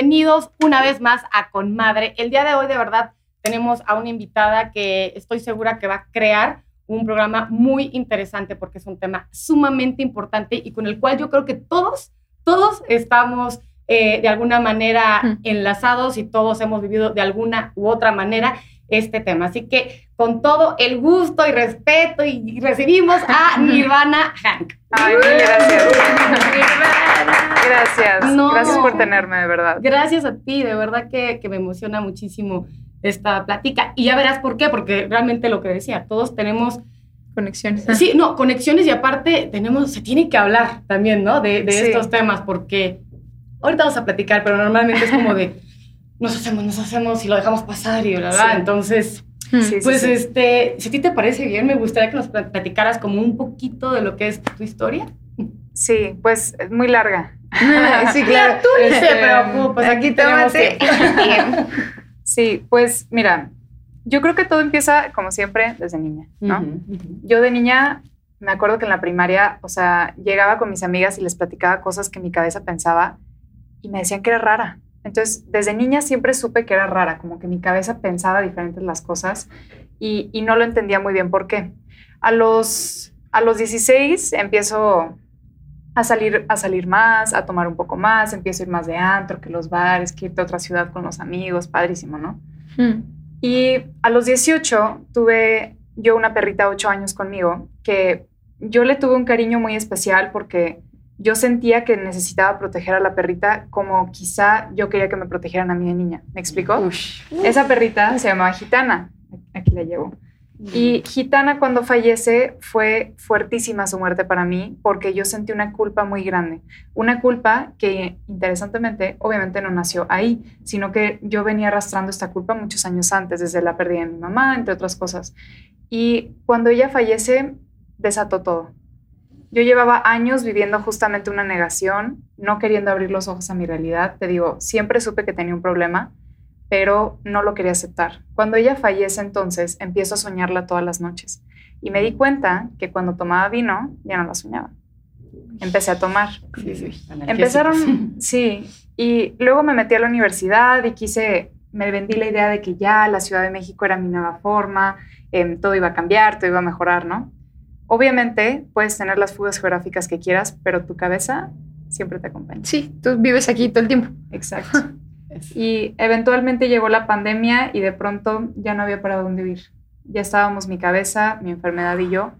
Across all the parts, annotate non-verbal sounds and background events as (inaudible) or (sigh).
bienvenidos una vez más a Conmadre. El día de hoy, de verdad, tenemos a una invitada que estoy segura que va a crear un programa muy interesante porque es un tema sumamente importante y con el cual yo creo que todos, todos estamos eh, de alguna manera enlazados y todos hemos vivido de alguna u otra manera este tema. Así que con todo el gusto y respeto y recibimos a (laughs) Nirvana Hank. Ay, gracias. gracias. gracias por tenerme, de verdad. Gracias a ti, de verdad que, que me emociona muchísimo esta plática. Y ya verás por qué, porque realmente lo que decía, todos tenemos conexiones. Sí, no, conexiones y aparte tenemos, se tiene que hablar también, ¿no? De, de estos temas, porque ahorita vamos a platicar, pero normalmente es como de nos hacemos, nos hacemos y lo dejamos pasar y bla, bla. Entonces, mm. pues este, si a ti te parece bien, me gustaría que nos platicaras como un poquito de lo que es tu historia. Sí, pues es muy larga. (laughs) sí, claro. tú no te preocupes, aquí tenemos (laughs) Sí, pues mira, yo creo que todo empieza, como siempre, desde niña, ¿no? Yo de niña me acuerdo que en la primaria, o sea, llegaba con mis amigas y les platicaba cosas que mi cabeza pensaba y me decían que era rara. Entonces, desde niña siempre supe que era rara, como que mi cabeza pensaba diferentes las cosas y, no lo entendía muy bien por qué. A los, a los 16 empiezo a salir, a salir más, a tomar un poco más, empiezo a ir más de antro, que los bares, que irte a otra ciudad con los amigos, padrísimo, ¿no? Hmm. Y a los 18 tuve yo una perrita 8 años conmigo, que yo le tuve un cariño muy especial porque yo sentía que necesitaba proteger a la perrita como quizá yo quería que me protegieran a mí de niña. ¿Me explico? Esa perrita se llamaba Gitana. Aquí la llevo. Y Gitana cuando fallece fue fuertísima su muerte para mí porque yo sentí una culpa muy grande. Una culpa que interesantemente obviamente no nació ahí, sino que yo venía arrastrando esta culpa muchos años antes, desde la pérdida de mi mamá, entre otras cosas. Y cuando ella fallece, desató todo yo llevaba años viviendo justamente una negación, no queriendo abrir los ojos a mi realidad. Te digo, siempre supe que tenía un problema, pero no lo quería aceptar. Cuando ella fallece entonces, empiezo a soñarla todas las noches. Y me di cuenta que cuando tomaba vino, ya no la soñaba. Empecé a tomar. Sí, sí, Empezaron, (laughs) sí. Y luego me metí a la universidad y quise, me vendí la idea de que ya la Ciudad de México era mi nueva forma, em, todo iba a cambiar, todo iba a mejorar, ¿no? Obviamente puedes tener las fugas geográficas que quieras, pero tu cabeza siempre te acompaña. Sí, tú vives aquí todo el tiempo. Exacto. (laughs) y eventualmente llegó la pandemia y de pronto ya no había para dónde ir. Ya estábamos mi cabeza, mi enfermedad y yo.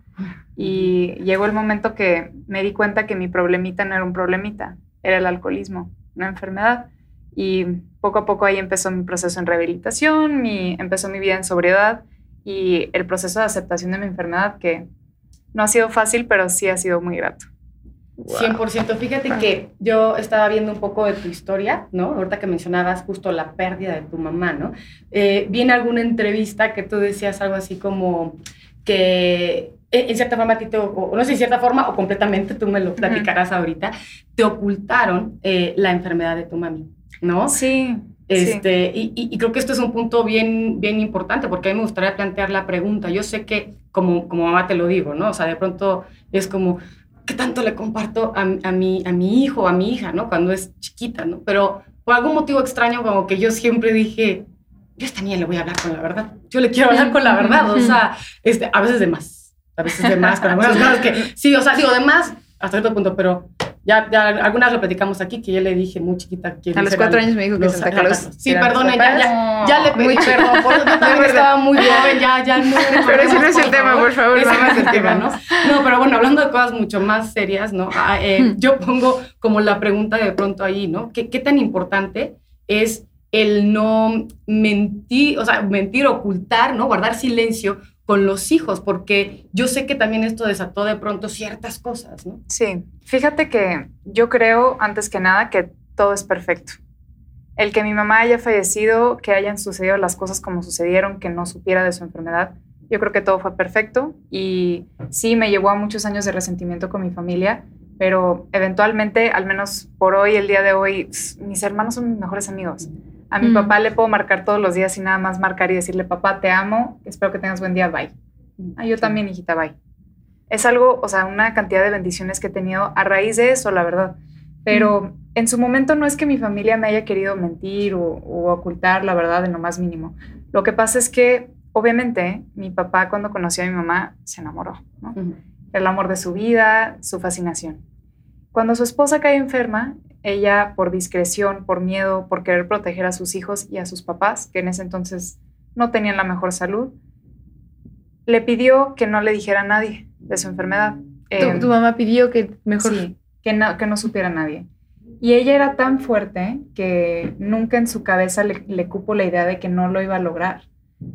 Y llegó el momento que me di cuenta que mi problemita no era un problemita, era el alcoholismo, una enfermedad. Y poco a poco ahí empezó mi proceso en rehabilitación, mi, empezó mi vida en sobriedad y el proceso de aceptación de mi enfermedad que no ha sido fácil, pero sí ha sido muy grato. 100%. Fíjate que yo estaba viendo un poco de tu historia, ¿no? Ahorita que mencionabas justo la pérdida de tu mamá, ¿no? Eh, vi en alguna entrevista que tú decías algo así como que eh, en cierta forma, a ti te, o no sé, en cierta forma o completamente, tú me lo platicarás ahorita, te ocultaron eh, la enfermedad de tu mami, ¿no? Sí. Este, y, y, creo que esto es un punto bien, bien importante porque a mí me gustaría plantear la pregunta. Yo sé que como, como mamá te lo digo, ¿no? O sea, de pronto es como, ¿qué tanto le comparto a, a, mi, a mi hijo a mi hija, ¿no? Cuando es chiquita, ¿no? Pero por algún motivo extraño, como que yo siempre dije, yo esta niña le voy a hablar con la verdad. Yo le quiero hablar con la verdad, o sea, este, a veces de más, a veces de más, con algunas (laughs) cosas que, sí, o sea, digo de más hasta cierto punto, pero ya, ya algunas lo platicamos aquí, que yo le dije muy chiquita que... A los cuatro años me dijo que Santa Claus... Sí, perdón, ya, ya, ya, le pedí perdón, por también estaba muy joven, ya, ya no... Pero ese no es el tema, por favor. Ese no es el tema, ¿no? No, pero bueno, hablando de cosas mucho más serias, ¿no? Ah, eh, hmm. yo pongo como la pregunta de pronto ahí, ¿no? ¿Qué, qué tan importante es el no mentir, o sea, mentir, ocultar, ¿no? Guardar silencio con los hijos, porque yo sé que también esto desató de pronto ciertas cosas, ¿no? Sí, fíjate que yo creo, antes que nada, que todo es perfecto. El que mi mamá haya fallecido, que hayan sucedido las cosas como sucedieron, que no supiera de su enfermedad, yo creo que todo fue perfecto y sí me llevó a muchos años de resentimiento con mi familia, pero eventualmente, al menos por hoy, el día de hoy, mis hermanos son mis mejores amigos. A mi papá le puedo marcar todos los días y nada más marcar y decirle, papá, te amo, espero que tengas buen día, bye. Ah, yo también, hijita, bye. Es algo, o sea, una cantidad de bendiciones que he tenido a raíz de eso, la verdad. Pero en su momento no es que mi familia me haya querido mentir o, ocultar la verdad en lo más mínimo. Lo que pasa es que, obviamente, mi papá cuando conoció a mi mamá se enamoró, El amor de su vida, su fascinación. Cuando su esposa cae enferma, ella por discreción, por miedo, por querer proteger a sus hijos y a sus papás, que en ese entonces no tenían la mejor salud, le pidió que no le dijera a nadie de su enfermedad. ¿Tu, em, mamá pidió que mejor... que no, que no supiera nadie. Y ella era tan fuerte que nunca en su cabeza le, cupo la idea de que no lo iba a lograr.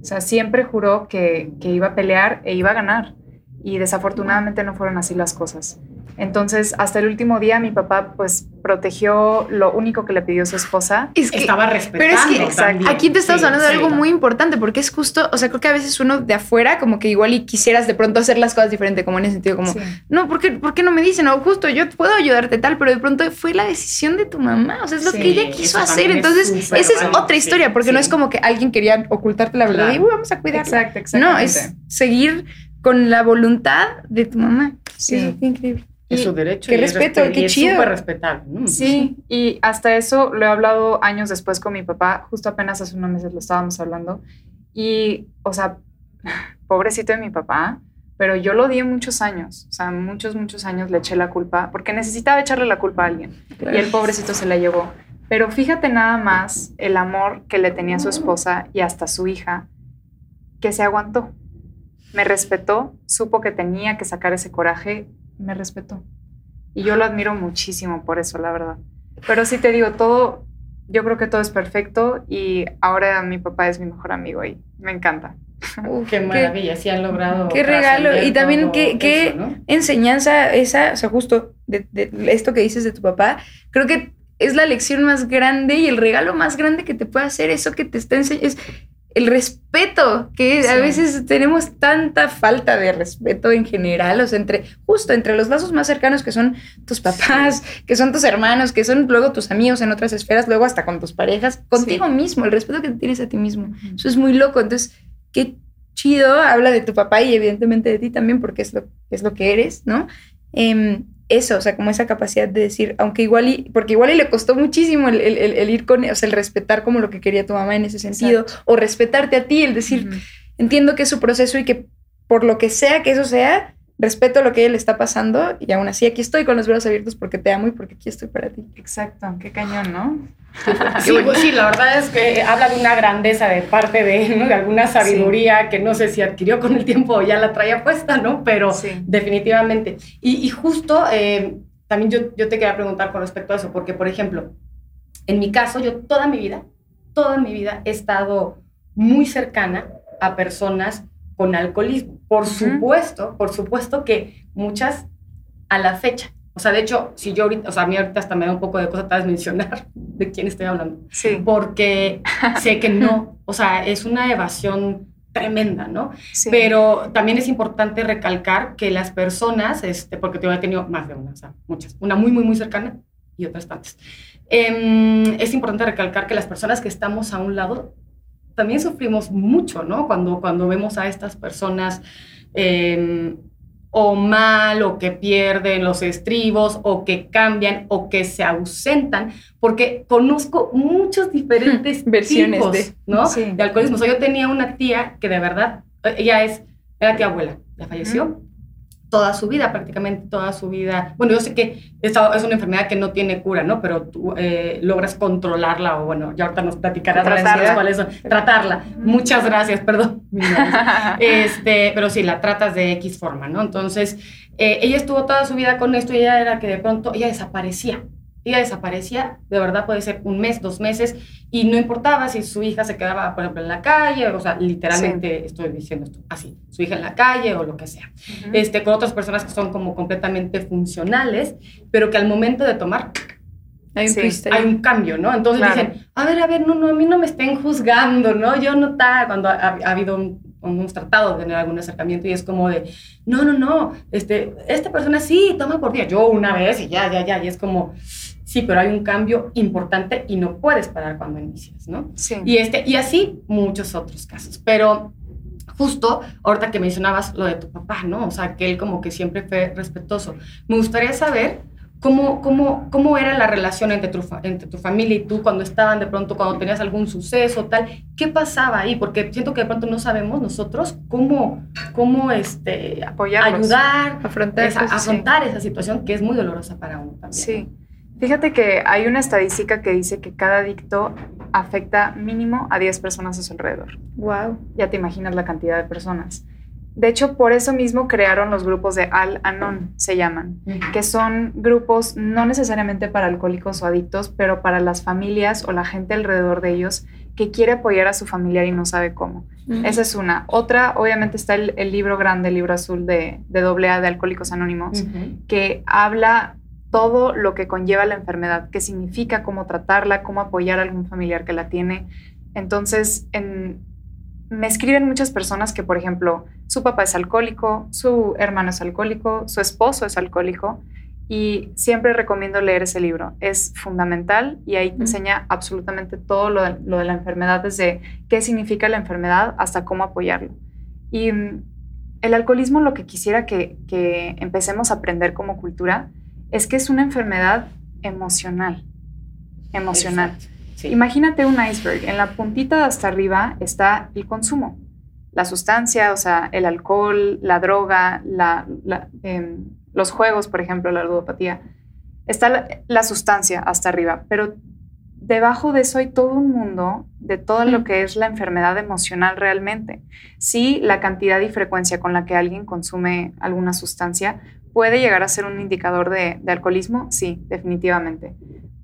O sea, siempre juró que, que iba a pelear e iba a ganar. Y desafortunadamente no fueron así las cosas. Entonces, hasta el último día, mi papá, pues, protegió lo único que le pidió su esposa. Es que, Estaba respetando. Pero es que aquí te estamos hablando de algo muy importante, porque es justo, o sea, creo que a veces uno de afuera, como que igual y quisieras de pronto hacer las cosas diferente, como en ese sentido, como, no, ¿por qué, ¿por qué no me dicen? No, justo, yo puedo ayudarte tal, pero de pronto fue la decisión de tu mamá, o sea, es lo que ella quiso hacer. Entonces, esa es otra historia, porque no es como que alguien quería ocultarte la verdad y vamos a cuidar. Exacto, exacto. No, es seguir con la voluntad de tu mamá. Sí. es increíble. Es su derecho. Qué respeto, qué chido. Es súper respetable. Sí, y hasta eso lo he hablado años después con mi papá, justo apenas hace unos meses lo estábamos hablando. Y, o sea, (laughs) pobrecito de mi papá, pero yo lo di muchos años, o sea, muchos, muchos años le eché la culpa, porque necesitaba echarle la culpa a alguien. Y el pobrecito se la llevó. Pero fíjate nada más el amor que le tenía a su esposa y hasta su hija, que se aguantó. Me respetó, supo que tenía que sacar ese coraje me respetó. Y yo lo admiro muchísimo por eso, la verdad. Pero sí te digo, todo, yo creo que todo es perfecto y ahora mi papá es mi mejor amigo y me encanta. qué maravilla, sí han logrado. Qué regalo. Y también qué, qué enseñanza esa, o sea, justo de, esto que dices de tu papá, creo que es la lección más grande y el regalo más grande que te puede hacer eso que te está enseñando el respeto, que a veces tenemos tanta falta de respeto en general, o sea, entre, justo entre los lazos más cercanos que son tus papás, que son tus hermanos, que son luego tus amigos en otras esferas, luego hasta con tus parejas, contigo mismo, el respeto que tienes a ti mismo. Eso es muy loco. Entonces, qué chido, habla de tu papá y evidentemente de ti también, porque es lo, es lo que eres, ¿no? Em, eso, o sea, como esa capacidad de decir, aunque igual, y, porque igual y le costó muchísimo el, el, ir con, o sea, el respetar como lo que quería tu mamá en ese sentido, o respetarte a ti, el decir, entiendo que es su proceso y que por lo que sea que eso sea, respeto lo que a ella le está pasando y aún así aquí estoy con los brazos abiertos porque te amo y porque aquí estoy para ti. Exacto, qué cañón, ¿no? Sí, pues sí, la verdad es que habla de una grandeza de parte de, ¿no? de alguna sabiduría que no sé si adquirió con el tiempo o ya la traía puesta, ¿no? Pero definitivamente. Y, justo eh, también yo, yo te quería preguntar con respecto a eso, porque por ejemplo, en mi caso, yo toda mi vida, toda mi vida he estado muy cercana a personas con alcoholismo. Por supuesto, por supuesto que muchas a la fecha o sea, de hecho, si yo ahorita, o sea, a mí ahorita hasta me da un poco de cosa tal vez mencionar (laughs) de quién estoy hablando. Sí. Porque (laughs) sé que no, o sea, es una evasión tremenda, ¿no? Sí. Pero también es importante recalcar que las personas, este, porque yo he tenido más de una, o sea, muchas, una muy, muy, muy cercana y otras tantas. Em, es importante recalcar que las personas que estamos a un lado también sufrimos mucho, ¿no? Cuando, cuando vemos a estas personas eh, o mal o que pierden los estribos o que cambian o que se ausentan, porque conozco muchos diferentes (laughs) versiones de, ¿no? de alcoholismo. O sea, yo tenía una tía que de verdad, ella es, era tía abuela, ya falleció toda su vida, prácticamente toda su vida. Bueno, yo sé que esta es una enfermedad que no tiene cura, ¿no? Pero tú eh, logras controlarla o bueno, ya ahorita nos platicarás tratarla. cuáles son. Tratarla. Muchas gracias, perdón. (laughs) este, pero sí, la tratas de X forma, ¿no? Entonces, eh, ella estuvo toda su vida con esto y ella era que de pronto ella desaparecía ella desaparecía, de verdad puede ser un mes, dos meses, y no importaba si su hija se quedaba, por ejemplo, en la calle, o sea, literalmente estoy diciendo esto así, su hija en la calle o lo que sea, este, con otras personas que son como completamente funcionales, pero que al momento de tomar... Hay un, hay un cambio, ¿no? Entonces dicen, a ver, a ver, no, no, a mí no me estén juzgando, ¿no? Yo no está, cuando ha, ha habido un, hemos tratado de tener algún acercamiento y es como de, no, no, no, este, esta persona sí, toma por día, yo una vez y ya, ya, ya, y es como, Sí, pero hay un cambio importante y no puedes parar cuando inicias, ¿no? Sí. Y, este, y así muchos otros casos. Pero justo ahorita que mencionabas lo de tu papá, ¿no? O sea, que él como que siempre fue respetuoso. Me gustaría saber ¿Cómo, cómo, cómo era la relación entre tu, entre tu familia y tú cuando estaban de pronto, cuando tenías algún suceso, tal? ¿Qué pasaba ahí? Porque siento que de pronto no sabemos nosotros cómo, cómo este, ayudar, afrontar, esa, afrontar esa situación que es muy dolorosa para uno también. Sí. Fíjate que hay una estadística que dice que cada adicto afecta mínimo a 10 personas a su alrededor. Wow. Ya te imaginas la cantidad de personas. De hecho, por eso mismo crearon los grupos de Al-Anon, se llaman, que son grupos no necesariamente para alcohólicos o adictos, pero para las familias o la gente alrededor de ellos que quiere apoyar a su familiar y no sabe cómo. Esa es una. Otra, obviamente, está el, libro grande, el libro azul de, de AA de Alcohólicos Anónimos, que habla todo lo que conlleva la enfermedad, qué significa, cómo tratarla, cómo apoyar a algún familiar que la tiene. Entonces, me escriben muchas personas que, por ejemplo, su papá es alcohólico, su hermano es alcohólico, su esposo es alcohólico, y siempre recomiendo leer ese libro. Es fundamental y ahí te enseña absolutamente todo lo de, la enfermedad, desde qué significa la enfermedad hasta cómo apoyarlo. Y mm, el alcoholismo, lo que quisiera que, que empecemos a aprender como cultura, es que es una enfermedad emocional. Emocional. Imagínate un iceberg. En la puntita de hasta arriba está el consumo. La sustancia, o sea, el alcohol, la droga, em, los juegos, por ejemplo, la ludopatía. Está la, sustancia hasta arriba, pero debajo de eso hay todo un mundo de todo lo que es la enfermedad emocional realmente. Sí, la cantidad y frecuencia con la que alguien consume alguna sustancia ¿Puede llegar a ser un indicador de, alcoholismo? Sí, definitivamente.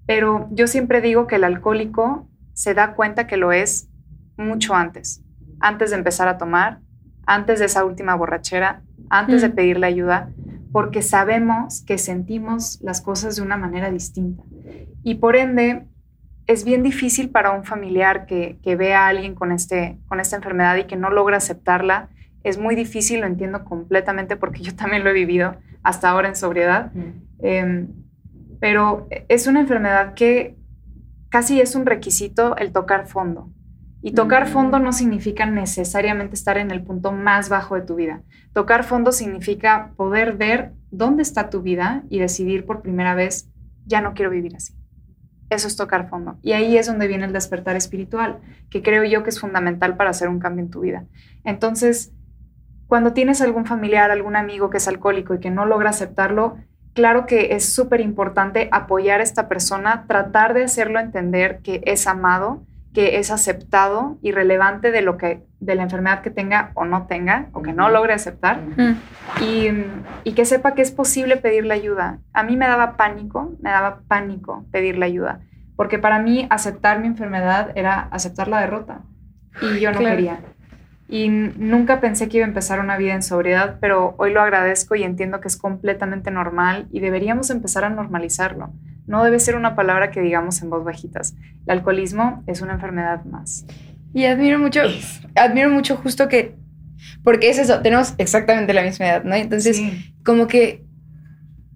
Pero yo siempre digo que el alcohólico se da cuenta que lo es mucho antes, antes de empezar a tomar, antes de esa última borrachera, antes de mm. pedirle ayuda, porque sabemos que sentimos las cosas de una manera distinta. Y por ende, es bien difícil para un familiar que, que ve a alguien con, este, con esta enfermedad y que no logra aceptarla. Es muy difícil, lo entiendo completamente porque yo también lo he vivido hasta ahora en sobriedad. Em, pero es una enfermedad que casi es un requisito el tocar fondo. Y tocar fondo no significa necesariamente estar en el punto más bajo de tu vida. Tocar fondo significa poder ver dónde está tu vida y decidir por primera vez, ya no quiero vivir así. Eso es tocar fondo. Y ahí es donde viene el despertar espiritual, que creo yo que es fundamental para hacer un cambio en tu vida. Entonces, cuando tienes algún familiar, algún amigo que es alcohólico y que no logra aceptarlo, claro que es súper importante apoyar a esta persona, tratar de hacerlo entender que es amado, que es aceptado y relevante de lo que de la enfermedad que tenga o no tenga o que no logre aceptar. Y, y, que sepa que es posible pedirle ayuda. A mí me daba pánico, me daba pánico pedirle ayuda, porque para mí aceptar mi enfermedad era aceptar la derrota y yo no quería y nunca pensé que iba a empezar una vida en sobriedad, pero hoy lo agradezco y entiendo que es completamente normal y deberíamos empezar a normalizarlo. No debe ser una palabra que digamos en voz bajitas. El alcoholismo es una enfermedad más. Y admiro mucho, admiro mucho justo que, porque es eso, tenemos exactamente la misma edad, ¿no? Entonces, como que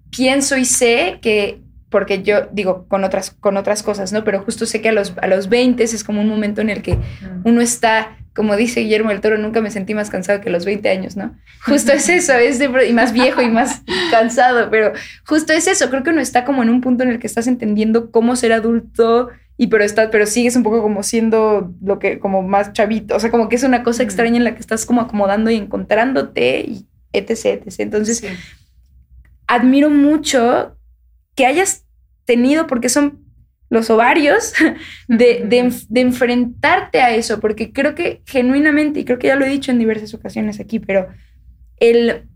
pienso y sé que porque yo digo con otras, con otras cosas, ¿no? Pero justo sé que a los, a los 20 es como un momento en el que uno está como dice Guillermo del Toro, nunca me sentí más cansado que los 20 años, ¿no? Justo es eso, es y más viejo y más (laughs) cansado, pero justo es eso, creo que uno está como en un punto en el que estás entendiendo cómo ser adulto y pero estás, pero sigues un poco como siendo lo que, como más chavito, o sea, como que es una cosa extraña en la que estás como acomodando y encontrándote y etc, etc. Entonces, admiro mucho que hayas tenido, porque son los ovarios (laughs) de, enfrentarte a eso, porque creo que genuinamente, y creo que ya lo he dicho en diversas ocasiones aquí, pero el,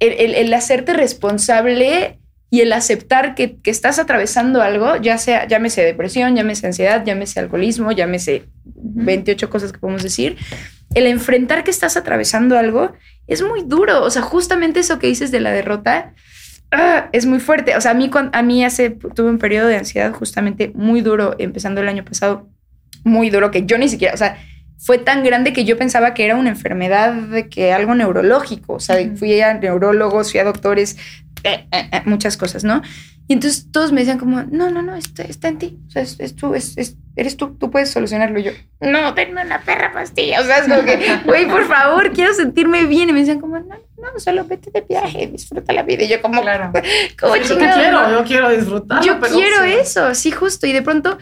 el, hacerte responsable y el aceptar que, estás atravesando algo, ya sea, llámese depresión, llámese ansiedad, llámese alcoholismo, llámese 28 cosas que podemos decir, el enfrentar que estás atravesando algo es muy duro. O sea, justamente eso que dices de la derrota, Ah, es muy fuerte. O sea, a mí, a mí hace, tuve un periodo de ansiedad justamente muy duro, empezando el año pasado, muy duro, que yo ni siquiera, o sea, fue tan grande que yo pensaba que era una enfermedad, de que algo neurológico. O sea, fui a neurólogos, fui a doctores, eh, eh, eh, muchas cosas, ¿no? Y entonces todos me decían como, no, no, no, está, está en ti. O sea, es, tú, es, eres tú, tú puedes solucionarlo. Y yo, no, tenme una perra pastilla. O sea, es como que, (laughs) güey, por favor, quiero sentirme bien. Y me decían como, no, no, solo vete de viaje, disfruta la vida. Y yo como, claro. (laughs) como yo quiero, yo quiero disfrutar. Yo quiero eso, sí, justo. Y de pronto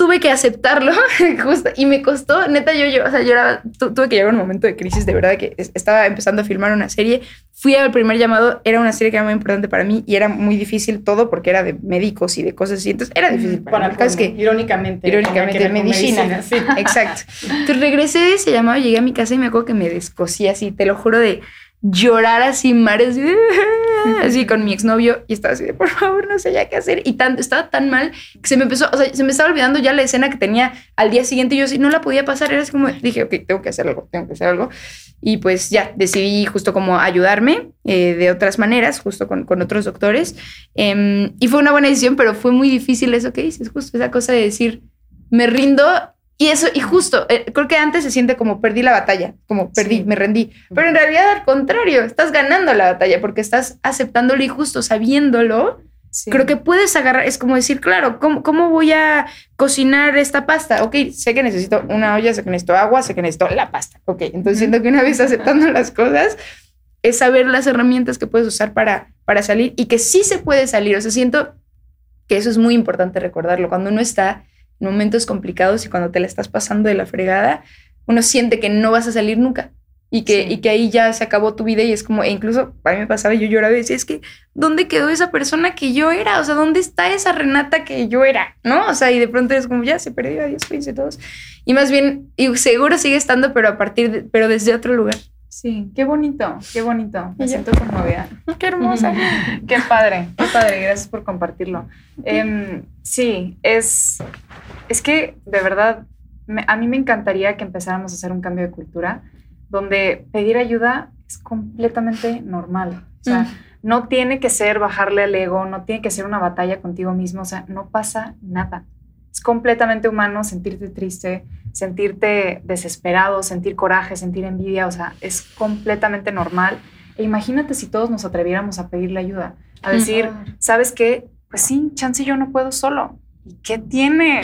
tuve que aceptarlo, (laughs) justo, y me costó, neta, yo, yo, o sea, lloraba, tuve que llegar a un momento de crisis, de verdad, que estaba empezando a filmar una serie, fui al primer llamado, era una serie que era muy importante para mí y era muy difícil todo porque era de médicos y de cosas así, entonces era difícil para, mí. Es que, irónicamente. Irónicamente, medicina. medicina sí. (laughs) Exacto. Entonces regresé de ese llamado, llegué a mi casa y me acuerdo que me descosí así, te lo juro de llorar así mares así con mi exnovio y estaba así de por favor no sé ya qué hacer y tanto estaba tan mal que se me empezó o sea se me estaba olvidando ya la escena que tenía al día siguiente y yo sí no la podía pasar. Era así como dije ok tengo que hacer algo tengo que hacer algo y pues ya decidí justo como ayudarme eh, de otras maneras justo con, con otros doctores. Em, y fue una buena decisión pero fue muy difícil eso que dices justo esa cosa de decir me rindo y eso, y justo, eh, creo que antes se siente como perdí la batalla, como perdí, me rendí. Pero en realidad, al contrario, estás ganando la batalla porque estás aceptándolo y justo sabiéndolo. Creo que puedes agarrar, es como decir, claro, ¿cómo, ¿cómo voy a cocinar esta pasta? Ok, sé que necesito una olla, sé que necesito agua, sé que necesito la pasta. Ok, entonces siento que una vez aceptando las cosas, es saber las herramientas que puedes usar para, para salir y que sí se puede salir. O sea, siento que eso es muy importante recordarlo. Cuando uno está momentos complicados y cuando te la estás pasando de la fregada, uno siente que no vas a salir nunca y que, y que ahí ya se acabó tu vida y es como, e incluso a mí me pasaba, yo lloraba y decía, es que, ¿dónde quedó esa persona que yo era? O sea, ¿dónde está esa Renata que yo era? ¿No? O sea, y de pronto es como, ya se perdió, adiós, cuídense todos. Y más bien, y seguro sigue estando, pero a partir de, pero desde otro lugar. Sí, qué bonito, qué bonito. Me siento conmovida. (laughs) Qué hermosa. (laughs) qué padre, qué padre. Gracias por compartirlo. Em, sí, es, es que de verdad, a mí me encantaría que empezáramos a hacer un cambio de cultura donde pedir ayuda es completamente normal. O sea, mm. no tiene que ser bajarle al ego, no tiene que ser una batalla contigo mismo. O sea, no pasa nada. Es completamente humano sentirte triste, sentirte desesperado, sentir coraje, sentir envidia, o sea, es completamente normal. E imagínate si todos nos atreviéramos a pedirle ayuda, a decir, ¿sabes qué? Pues sí, chance yo no puedo solo. ¿Y qué tiene?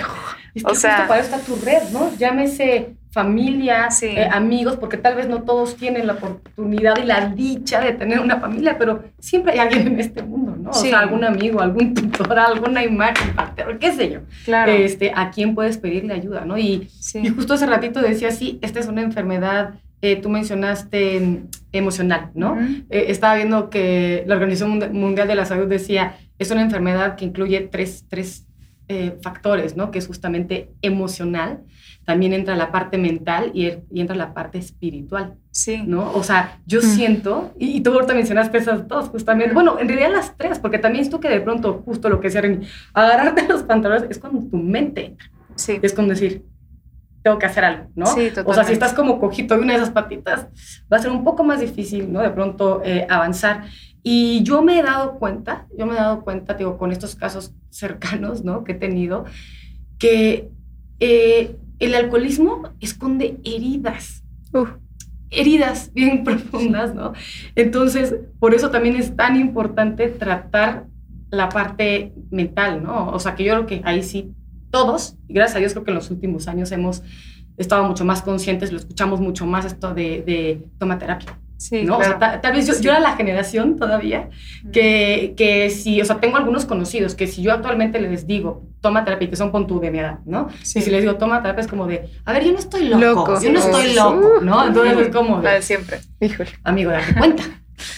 o sea, para está tu red, ¿no? Llámese familia, eh, amigos, porque tal vez no todos tienen la oportunidad y la dicha de tener una familia, pero siempre hay alguien en este mundo, ¿no? O sea, algún amigo, algún tutor, alguna imagen, qué sé yo. Claro. Este, a quién puedes pedirle ayuda, ¿no? Y, y justo hace ratito decía, sí, esta es una enfermedad, eh, tú mencionaste mm, emocional, ¿no? Eh, estaba viendo que la Organización Mundial de la Salud decía, es una enfermedad que incluye tres, tres factores, ¿no? Que es justamente emocional, también entra la parte mental y, entra la parte espiritual. Sí. ¿No? O sea, yo siento, y, tú ahorita mencionaste esas dos justamente, bueno, en realidad las tres, porque también esto que de pronto, justo lo que decía Reni, agarrarte los pantalones es cuando tu mente sí. es como decir, tengo que hacer algo, ¿no? Sí, totalmente. O sea, si estás como cojito de una de esas patitas, va a ser un poco más difícil, ¿no? De pronto eh, avanzar. Y yo me he dado cuenta, yo me he dado cuenta, digo, con estos casos (laughs) cercanos, ¿no? Que he tenido, que eh, el alcoholismo esconde heridas. heridas bien profundas, ¿no? Entonces, por eso también es tan importante tratar la parte mental, ¿no? O sea, que yo creo que ahí sí, todos, y gracias a Dios creo que en los últimos años hemos estado mucho más conscientes, lo escuchamos mucho más esto de, de toma terapia. Sí, ¿no? o sea, tal, vez yo, era la generación todavía que, que si, o sea, tengo algunos conocidos que si yo actualmente les digo, toma terapia, que son con tu de mi edad, ¿no? Sí. Y si les digo, toma terapia, es como de, a ver, yo no estoy loco, yo no estoy loco, ¿no? Entonces es como de, siempre. Híjole. Amigo, date cuenta.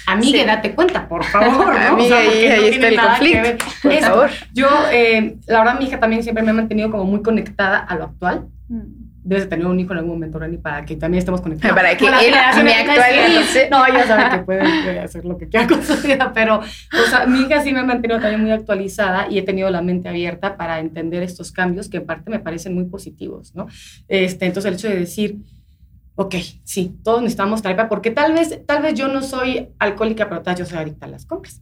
Amiga, date cuenta, por favor, ¿no? Amiga, o ahí, está el conflicto. Por favor. Yo, eh, la verdad, mi hija también siempre me ha mantenido como muy conectada a lo actual. Mm debes de tener un hijo en algún momento, Rani, para que también estemos conectados. (laughs) Para que él me actualice. No, ella sabe que puede, hacer lo que quiera con su vida, pero o sea, mi hija sí me ha mantenido también muy actualizada y he tenido la mente abierta para entender estos cambios que en parte me parecen muy positivos, ¿no? Este, entonces el hecho de decir, ok, sí, todos necesitamos terapia, porque tal vez, tal vez yo no soy alcohólica, pero tal vez yo soy adicta a las compras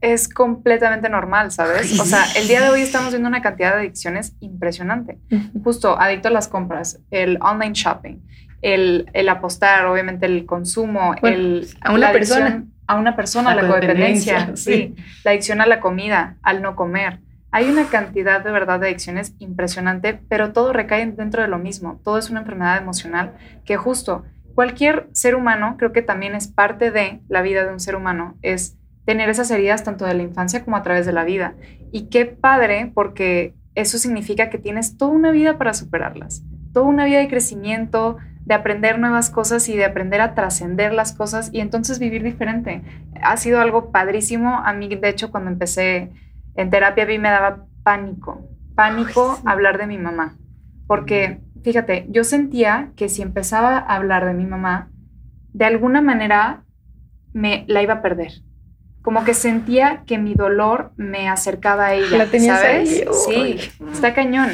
es completamente normal, ¿sabes? O sea, el día de hoy estamos viendo una cantidad de adicciones impresionante. Justo, adicto a las compras, el online shopping, el, el apostar, obviamente el consumo, el... A una persona. a una persona, la, codependencia, sí. la adicción a la comida, al no comer. Hay una cantidad de verdad de adicciones impresionante, pero todo recae dentro de lo mismo. Todo es una enfermedad emocional que justo cualquier ser humano, creo que también es parte de la vida de un ser humano, es tener esas heridas tanto de la infancia como a través de la vida. Y qué padre, porque eso significa que tienes toda una vida para superarlas, toda una vida de crecimiento, de aprender nuevas cosas y de aprender a trascender las cosas y entonces vivir diferente. Ha sido algo padrísimo. A mí, de hecho, cuando empecé en terapia, a mí me daba pánico, pánico hablar de mi mamá. Porque, fíjate, yo sentía que si empezaba a hablar de mi mamá, de alguna manera me la iba a perder como que sentía que mi dolor me acercaba a ella. ¿La ¿sabes? Sí, está cañón.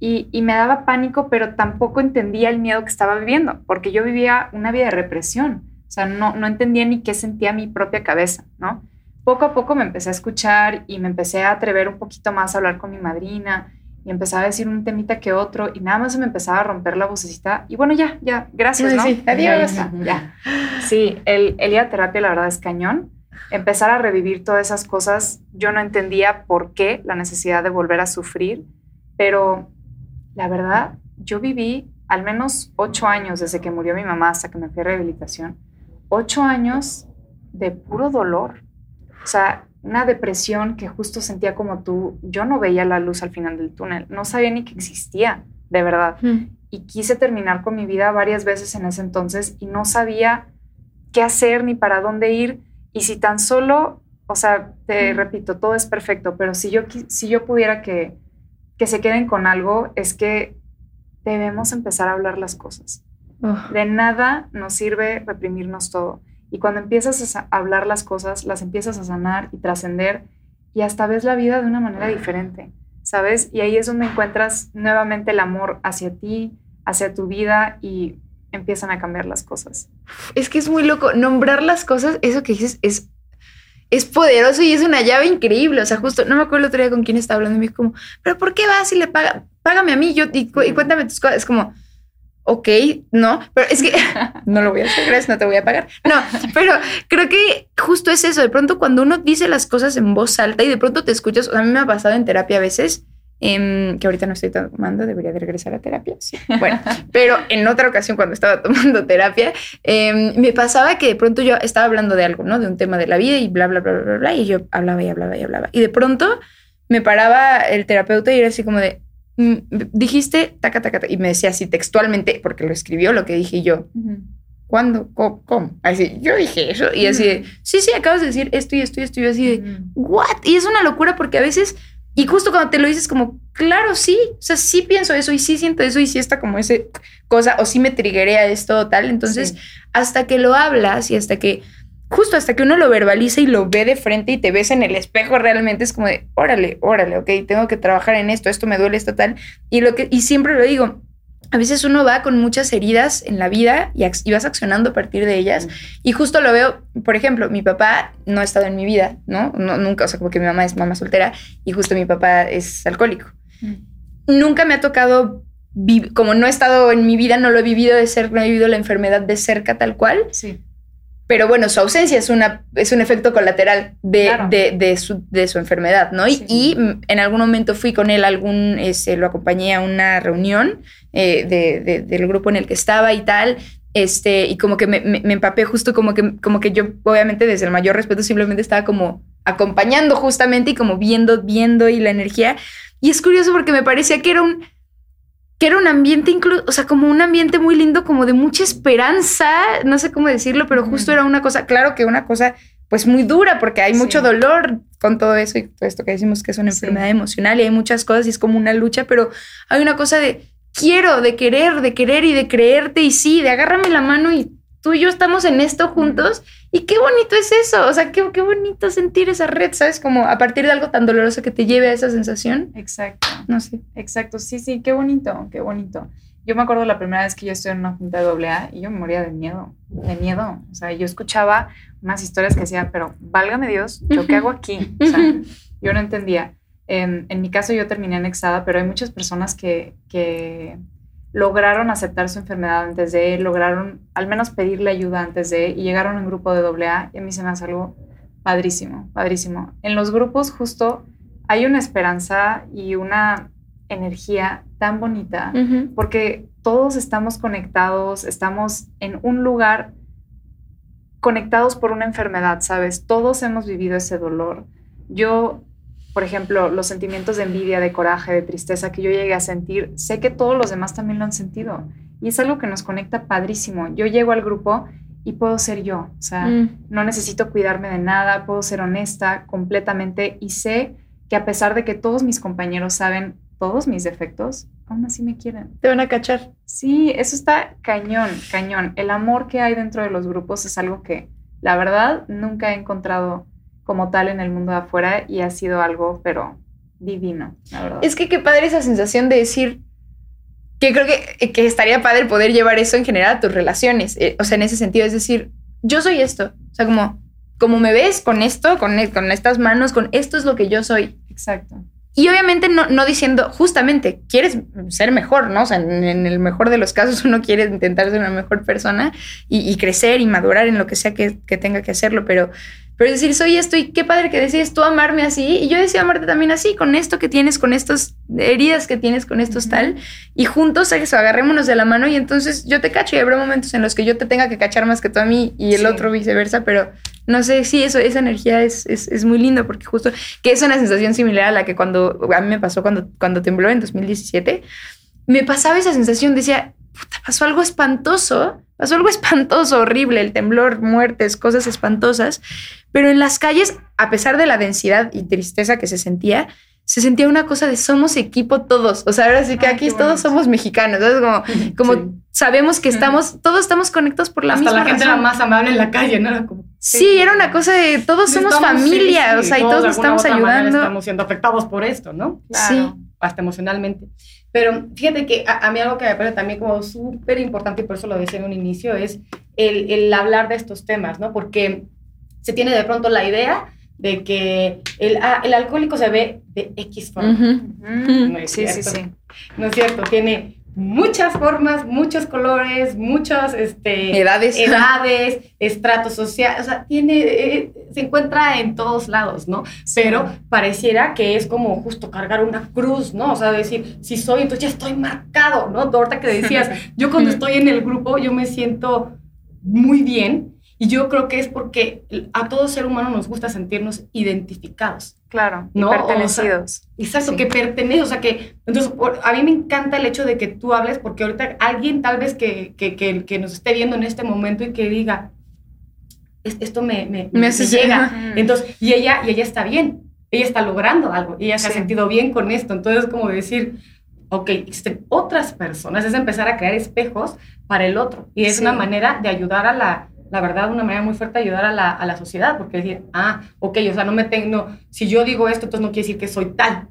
Y, y, me daba pánico, pero tampoco entendía el miedo que estaba viviendo, porque yo vivía una vida de represión. O sea, no, no entendía ni qué sentía mi propia cabeza, ¿no? Poco a poco me empecé a escuchar y me empecé a atrever un poquito más a hablar con mi madrina y empezaba a decir un temita que otro y nada más me empezaba a romper la vocecita y bueno, ya, ya, gracias, ¿no? Sí, adiós. Ya, Sí, el, el ir a terapia la verdad es cañón empezar a revivir todas esas cosas, yo no entendía por qué la necesidad de volver a sufrir, pero la verdad, yo viví al menos ocho años desde que murió mi mamá hasta que me fui a rehabilitación, ocho años de puro dolor. O sea, una depresión que justo sentía como tú, yo no veía la luz al final del túnel, no sabía ni que existía, de verdad. Mm. Y quise terminar con mi vida varias veces en ese entonces y no sabía qué hacer ni para dónde ir y si tan solo, o sea, te repito, todo es perfecto, pero si yo, si yo pudiera que, que se queden con algo, es que debemos empezar a hablar las cosas. De nada nos sirve reprimirnos todo. Y cuando empiezas a hablar las cosas, las empiezas a sanar y trascender y hasta ves la vida de una manera diferente, ¿sabes? Y ahí es donde encuentras nuevamente el amor hacia ti, hacia tu vida y empiezan a cambiar las cosas. Es que es muy loco. Nombrar las cosas, eso que dices, es, es poderoso y es una llave increíble. O sea, justo, no me acuerdo el otro día con quién estaba hablando y me dijo como, pero ¿por qué vas y le paga? Págame a mí yo, y, cuéntame tus cosas. Es como, ok, no, pero es que (laughs) (laughs) no lo voy a hacer, gracias, no te voy a pagar. No, pero creo que justo es eso. De pronto, cuando uno dice las cosas en voz alta y de pronto te escuchas, a mí me ha pasado en terapia a veces Em, que ahorita no estoy tomando, debería de regresar a terapia. Sí. Bueno, pero en otra ocasión cuando estaba tomando (laughs) terapia, em, me pasaba que de pronto yo estaba hablando de algo, ¿no? De un tema de la vida y bla, bla, bla, bla, bla, y yo hablaba y hablaba y hablaba. Y de pronto me paraba el terapeuta y era así como de, mm, dijiste, taca, taca, taca, y me decía así textualmente, porque lo escribió lo que dije yo. ¿Cuándo? ¿Cómo? Así, yo dije eso. Y así de, sí, sí, acabas de decir esto y esto y esto. Y yo así de, ¿what? Y es una locura porque a veces y justo cuando te lo dices como, claro, sí, o sea, sí pienso eso y sí siento eso y sí está como ese cosa o sí me triguea esto o tal. Entonces, hasta que lo hablas y hasta que, justo hasta que uno lo verbaliza y lo ve de frente y te ves en el espejo realmente es como de, órale, órale, ok, tengo que trabajar en esto, esto me duele, esto tal. Y, lo que, y siempre lo digo, a veces uno va con muchas heridas en la vida y, vas accionando a partir de ellas. Y justo lo veo, por ejemplo, mi papá no ha estado en mi vida, ¿no? nunca, o sea, como que mi mamá es mamá soltera y justo mi papá es alcohólico. Nunca me ha tocado, como no he estado en mi vida, no lo he vivido de ser, no he vivido la enfermedad de cerca tal cual. Sí. Pero bueno, su ausencia es, una, es un efecto colateral de, de, de, su, de su, enfermedad, ¿no? Y, en algún momento fui con él, algún, este, lo acompañé a una reunión eh, de, del grupo en el que estaba y tal. Este, y como que me, me, empapé justo como que, como que yo, obviamente, desde el mayor respeto, simplemente estaba como acompañando justamente y como viendo, viendo y la energía. Y es curioso porque me parecía que era un que era un ambiente incluso, o sea, como un ambiente muy lindo, como de mucha esperanza, no sé cómo decirlo, pero justo era una cosa, claro que una cosa pues muy dura porque hay mucho dolor con todo eso y todo esto que decimos que es una enfermedad emocional y hay muchas cosas y es como una lucha, pero hay una cosa de quiero, de querer, de querer y de creerte y sí, de agárrame la mano y tú y yo estamos en esto juntos y qué bonito es eso, o sea, qué, qué bonito sentir esa red, ¿sabes? Como a partir de algo tan doloroso que te lleve a esa sensación. Exacto. No sé. Exacto, sí, sí, qué bonito, qué bonito. Yo me acuerdo la primera vez que yo estuve en una junta de doble A y yo me moría de miedo, de miedo. O sea, yo escuchaba unas historias que decían, pero válgame Dios, ¿yo qué hago aquí? (laughs) O sea, yo no entendía. En, en mi caso yo terminé anexada, pero hay muchas personas que, que lograron aceptar su enfermedad antes de, lograron al menos pedirle ayuda antes de, y llegaron a un grupo de AA, y a mí se me hace algo padrísimo, padrísimo. En los grupos justo hay una esperanza y una energía tan bonita, porque todos estamos conectados, estamos en un lugar conectados por una enfermedad, ¿sabes? Todos hemos vivido ese dolor. Yo, por ejemplo, los sentimientos de envidia, de coraje, de tristeza que yo llegué a sentir, sé que todos los demás también lo han sentido. Y es algo que nos conecta padrísimo. Yo llego al grupo y puedo ser yo, o sea, mm. no necesito cuidarme de nada, puedo ser honesta completamente y sé que a pesar de que todos mis compañeros saben todos mis defectos, aún así me quieren. Te van a cachar. Sí, eso está cañón, cañón. El amor que hay dentro de los grupos es algo que, la verdad, nunca he encontrado como tal en el mundo de afuera y ha sido algo, pero divino, la verdad. Es que qué padre esa sensación de decir, que creo que, que estaría padre poder llevar eso en general a tus relaciones. Eh, o sea, en ese sentido, es decir, yo soy esto. O sea, como, como me ves con esto, con, con estas manos, con esto es lo que yo soy. Exacto. Y obviamente no, no, diciendo, justamente, quieres ser mejor, ¿no? O sea, en, el mejor de los casos (laughs) uno quiere intentar ser una mejor persona y, crecer y madurar en lo que sea que, que, tenga que hacerlo, pero pero decir, soy esto y qué padre que decides tú amarme así y yo decido amarte también así, con esto que tienes, con estas heridas que tienes, con estos tal. Y juntos eso, agarrémonos de la mano y entonces yo te cacho y habrá momentos en los que yo te tenga que cachar más que tú a mí y el otro viceversa, pero no sé, sí, eso, esa energía es, es, es, muy lindo porque justo que es una sensación similar a la que cuando a mí me pasó cuando, cuando tembló en 2017, me pasaba esa sensación, decía, puta, pasó algo espantoso Pasó algo espantoso, horrible, el temblor, muertes, cosas espantosas, pero en las calles, a pesar de la densidad y tristeza que se sentía, se sentía una cosa de somos equipo todos. O sea, ahora sí que aquí todos somos mexicanos. Como, (laughs) como sabemos que estamos, todos estamos conectados por la Hasta misma la gente era más amable en la calle, ¿no? Era como, sí, era una cosa de todos somos familia, o sea, y todos, estamos ayudando. Estamos siendo afectados por esto, ¿no? Sí. Hasta emocionalmente. Pero fíjate que a, mí algo que me parece también como súper importante, y por eso lo decía en un inicio, es el, el, hablar de estos temas, ¿no? Porque se tiene de pronto la idea de que el, ah, el alcohólico se ve de X forma. sí, sí, sí. No es cierto, tiene muchas formas, muchos colores, muchas este, edades, edades estratos sociales, o sea, tiene, eh, se encuentra en todos lados, ¿no? Pero pareciera que es como justo cargar una cruz, ¿no? O sea, decir, si soy, entonces ya estoy marcado, ¿no? Ahorita que decías, (laughs) yo cuando estoy en el grupo, yo me siento muy bien y yo creo que es porque a todo ser humano nos gusta sentirnos identificados. Claro, ¿no? pertenecidos. exacto, que pertenece, o sea que, entonces, a mí me encanta el hecho de que tú hables, porque ahorita alguien tal vez que, que, que, nos esté viendo en este momento y que diga, esto me, me, me, llega. Entonces, y ella, y ella está bien, ella está logrando algo, ella se ha sentido bien con esto. Entonces, como decir, ok, existen otras personas, es empezar a crear espejos para el otro. Y es una manera de ayudar a la, la verdad, una manera muy fuerte de ayudar a la, a la sociedad, porque decir, ah, ok, o sea, no me tengo, si yo digo esto, entonces no quiere decir que soy tal,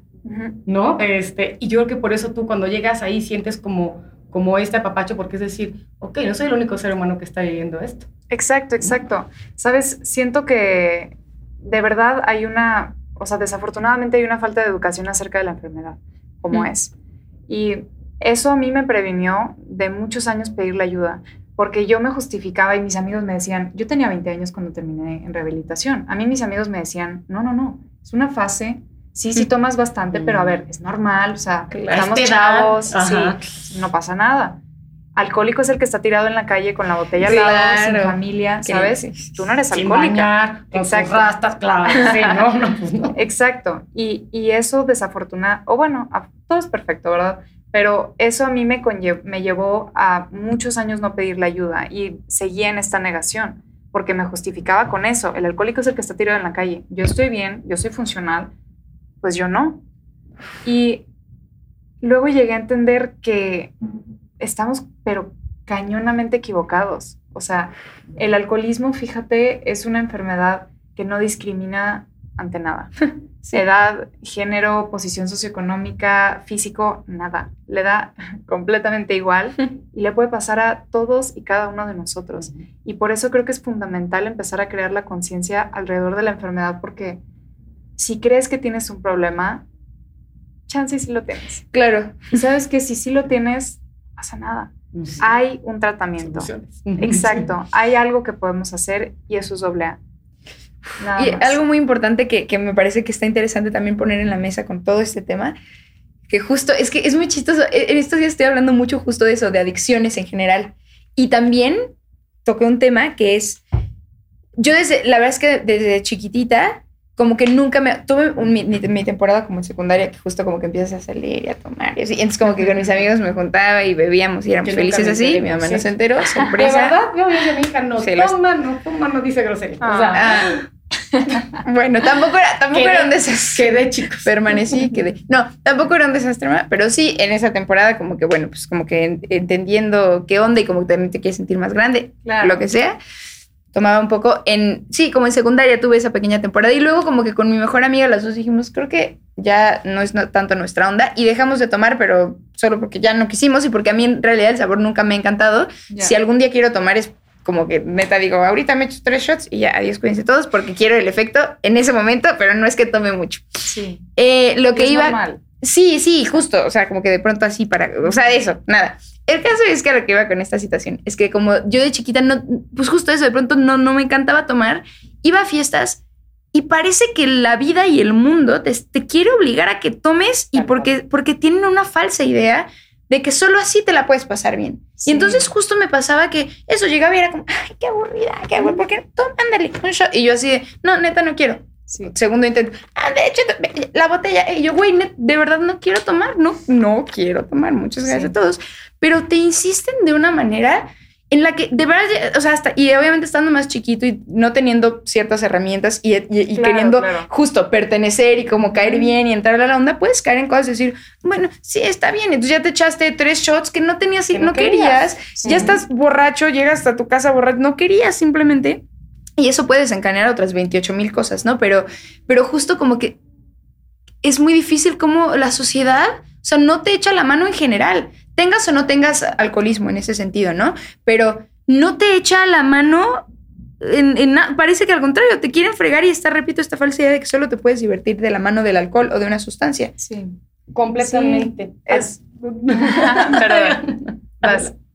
¿no? Este, y yo creo que por eso tú cuando llegas ahí sientes como, como este apapacho, porque es decir, ok, no soy el único ser humano que está viviendo esto. Exacto, exacto. Sabes, siento que de verdad hay una, o sea, desafortunadamente hay una falta de educación acerca de la enfermedad, como es. Y eso a mí me previnió de muchos años pedirle ayuda porque yo me justificaba y mis amigos me decían, yo tenía 20 años cuando terminé en rehabilitación. A mí mis amigos me decían, no, no, no, es una fase, sí, sí tomas bastante, pero a ver, es normal, o sea, estamos chavos, sí, no pasa nada. Alcohólico es el que está tirado en la calle con la botella al lado, sin familia, ¿sabes? Tú no eres alcohólica. Exacto. rastas, claro. Sí, no, no, pues no. (laughs) Exacto. Y, y eso desafortunado, o bueno, todo es perfecto, ¿verdad? Pero eso a mí me, me llevó a muchos años no pedirle ayuda y seguí en esta negación porque me justificaba con eso. El alcohólico es el que está tirado en la calle. Yo estoy bien, yo soy funcional, pues yo no. Y luego llegué a entender que estamos, pero cañonamente equivocados. O sea, el alcoholismo, fíjate, es una enfermedad que no discrimina ante nada. (laughs) Edad, género, posición socioeconómica, físico, nada. Le da (laughs) completamente igual (laughs) y le puede pasar a todos y cada uno de nosotros. Y por eso creo que es fundamental empezar a crear la conciencia alrededor de la enfermedad porque si crees que tienes un problema, chance sí lo tienes. Claro. Y sabes que si sí lo tienes, pasa nada. Hay un tratamiento. Exacto. Hay algo que podemos hacer y eso es doble A. y algo muy importante que, que, me parece que está interesante también poner en la mesa con todo este tema, que justo, es que es muy chistoso, e, en estos días estoy hablando mucho justo de eso, de adicciones en general. Y también toqué un tema que es, yo desde, la verdad es que desde chiquitita como que nunca me tuve mi, temporada como en secundaria que justo como que empiezas a salir y a tomar y así. entonces como que con mis amigos me juntaba y bebíamos y éramos felices así. Mi mamá no se enteró, (laughs) sorpresa. De verdad, yo a mi hija, no toma, no toma, no dice grosería. O sea, ah. (laughs) bueno, tampoco era, tampoco era un desastre. Quedé, chicos. Permanecí, quedé. No, tampoco era un desastre, pero sí en esa temporada como que, bueno, pues como que entendiendo qué onda y como que también te quieres sentir más grande, lo que sea tomaba un poco en, sí, como en secundaria tuve esa pequeña temporada y luego como que con mi mejor amiga las dos dijimos, creo que ya no es tanto nuestra onda y dejamos de tomar, pero solo porque ya no quisimos y porque a mí en realidad el sabor nunca me ha encantado. Si algún día quiero tomar es como que neta digo, ahorita me echo tres shots y ya, adiós, cuídense todos porque quiero el efecto en ese momento, pero no es que tome mucho. Sí. Eh, lo que iba... Normal. Sí, sí, justo, o sea, como que de pronto así para, o sea, eso, nada. El caso es que lo que iba con esta situación es que como yo de chiquita no, pues justo eso, de pronto no, no me encantaba tomar, iba a fiestas y parece que la vida y el mundo te, quiere obligar a que tomes y porque, porque tienen una falsa idea de que solo así te la puedes pasar bien. Y entonces justo me pasaba que eso llegaba y era como, ay, qué aburrida, qué aburrida, porque toma, ándale, un shot. Y yo así de, no, neta, no quiero. Segundo intento, ah, de hecho, la botella. Y yo, güey, de verdad no quiero tomar, no, no quiero tomar. Muchas gracias a todos pero te insisten de una manera en la que de verdad, o sea, hasta, y obviamente estando más chiquito y no teniendo ciertas herramientas y, queriendo justo pertenecer y como caer bien y entrar a la onda, puedes caer en cosas y decir, bueno, sí, está bien, entonces ya te echaste tres shots que no tenías, que no, querías, ya estás borracho, llegas a tu casa borracho, no querías simplemente. Y eso puede desencadenar otras 28 mil cosas, ¿no? Pero, pero justo como que es muy difícil como la sociedad, o sea, no te echa la mano en general tengas o no tengas alcoholismo en ese sentido, ¿no? Pero no te echa la mano en, parece que al contrario, te quieren fregar y está, repito, esta falsa idea de que solo te puedes divertir de la mano del alcohol o de una sustancia. Sí. Completamente. es. (laughs) Perdón.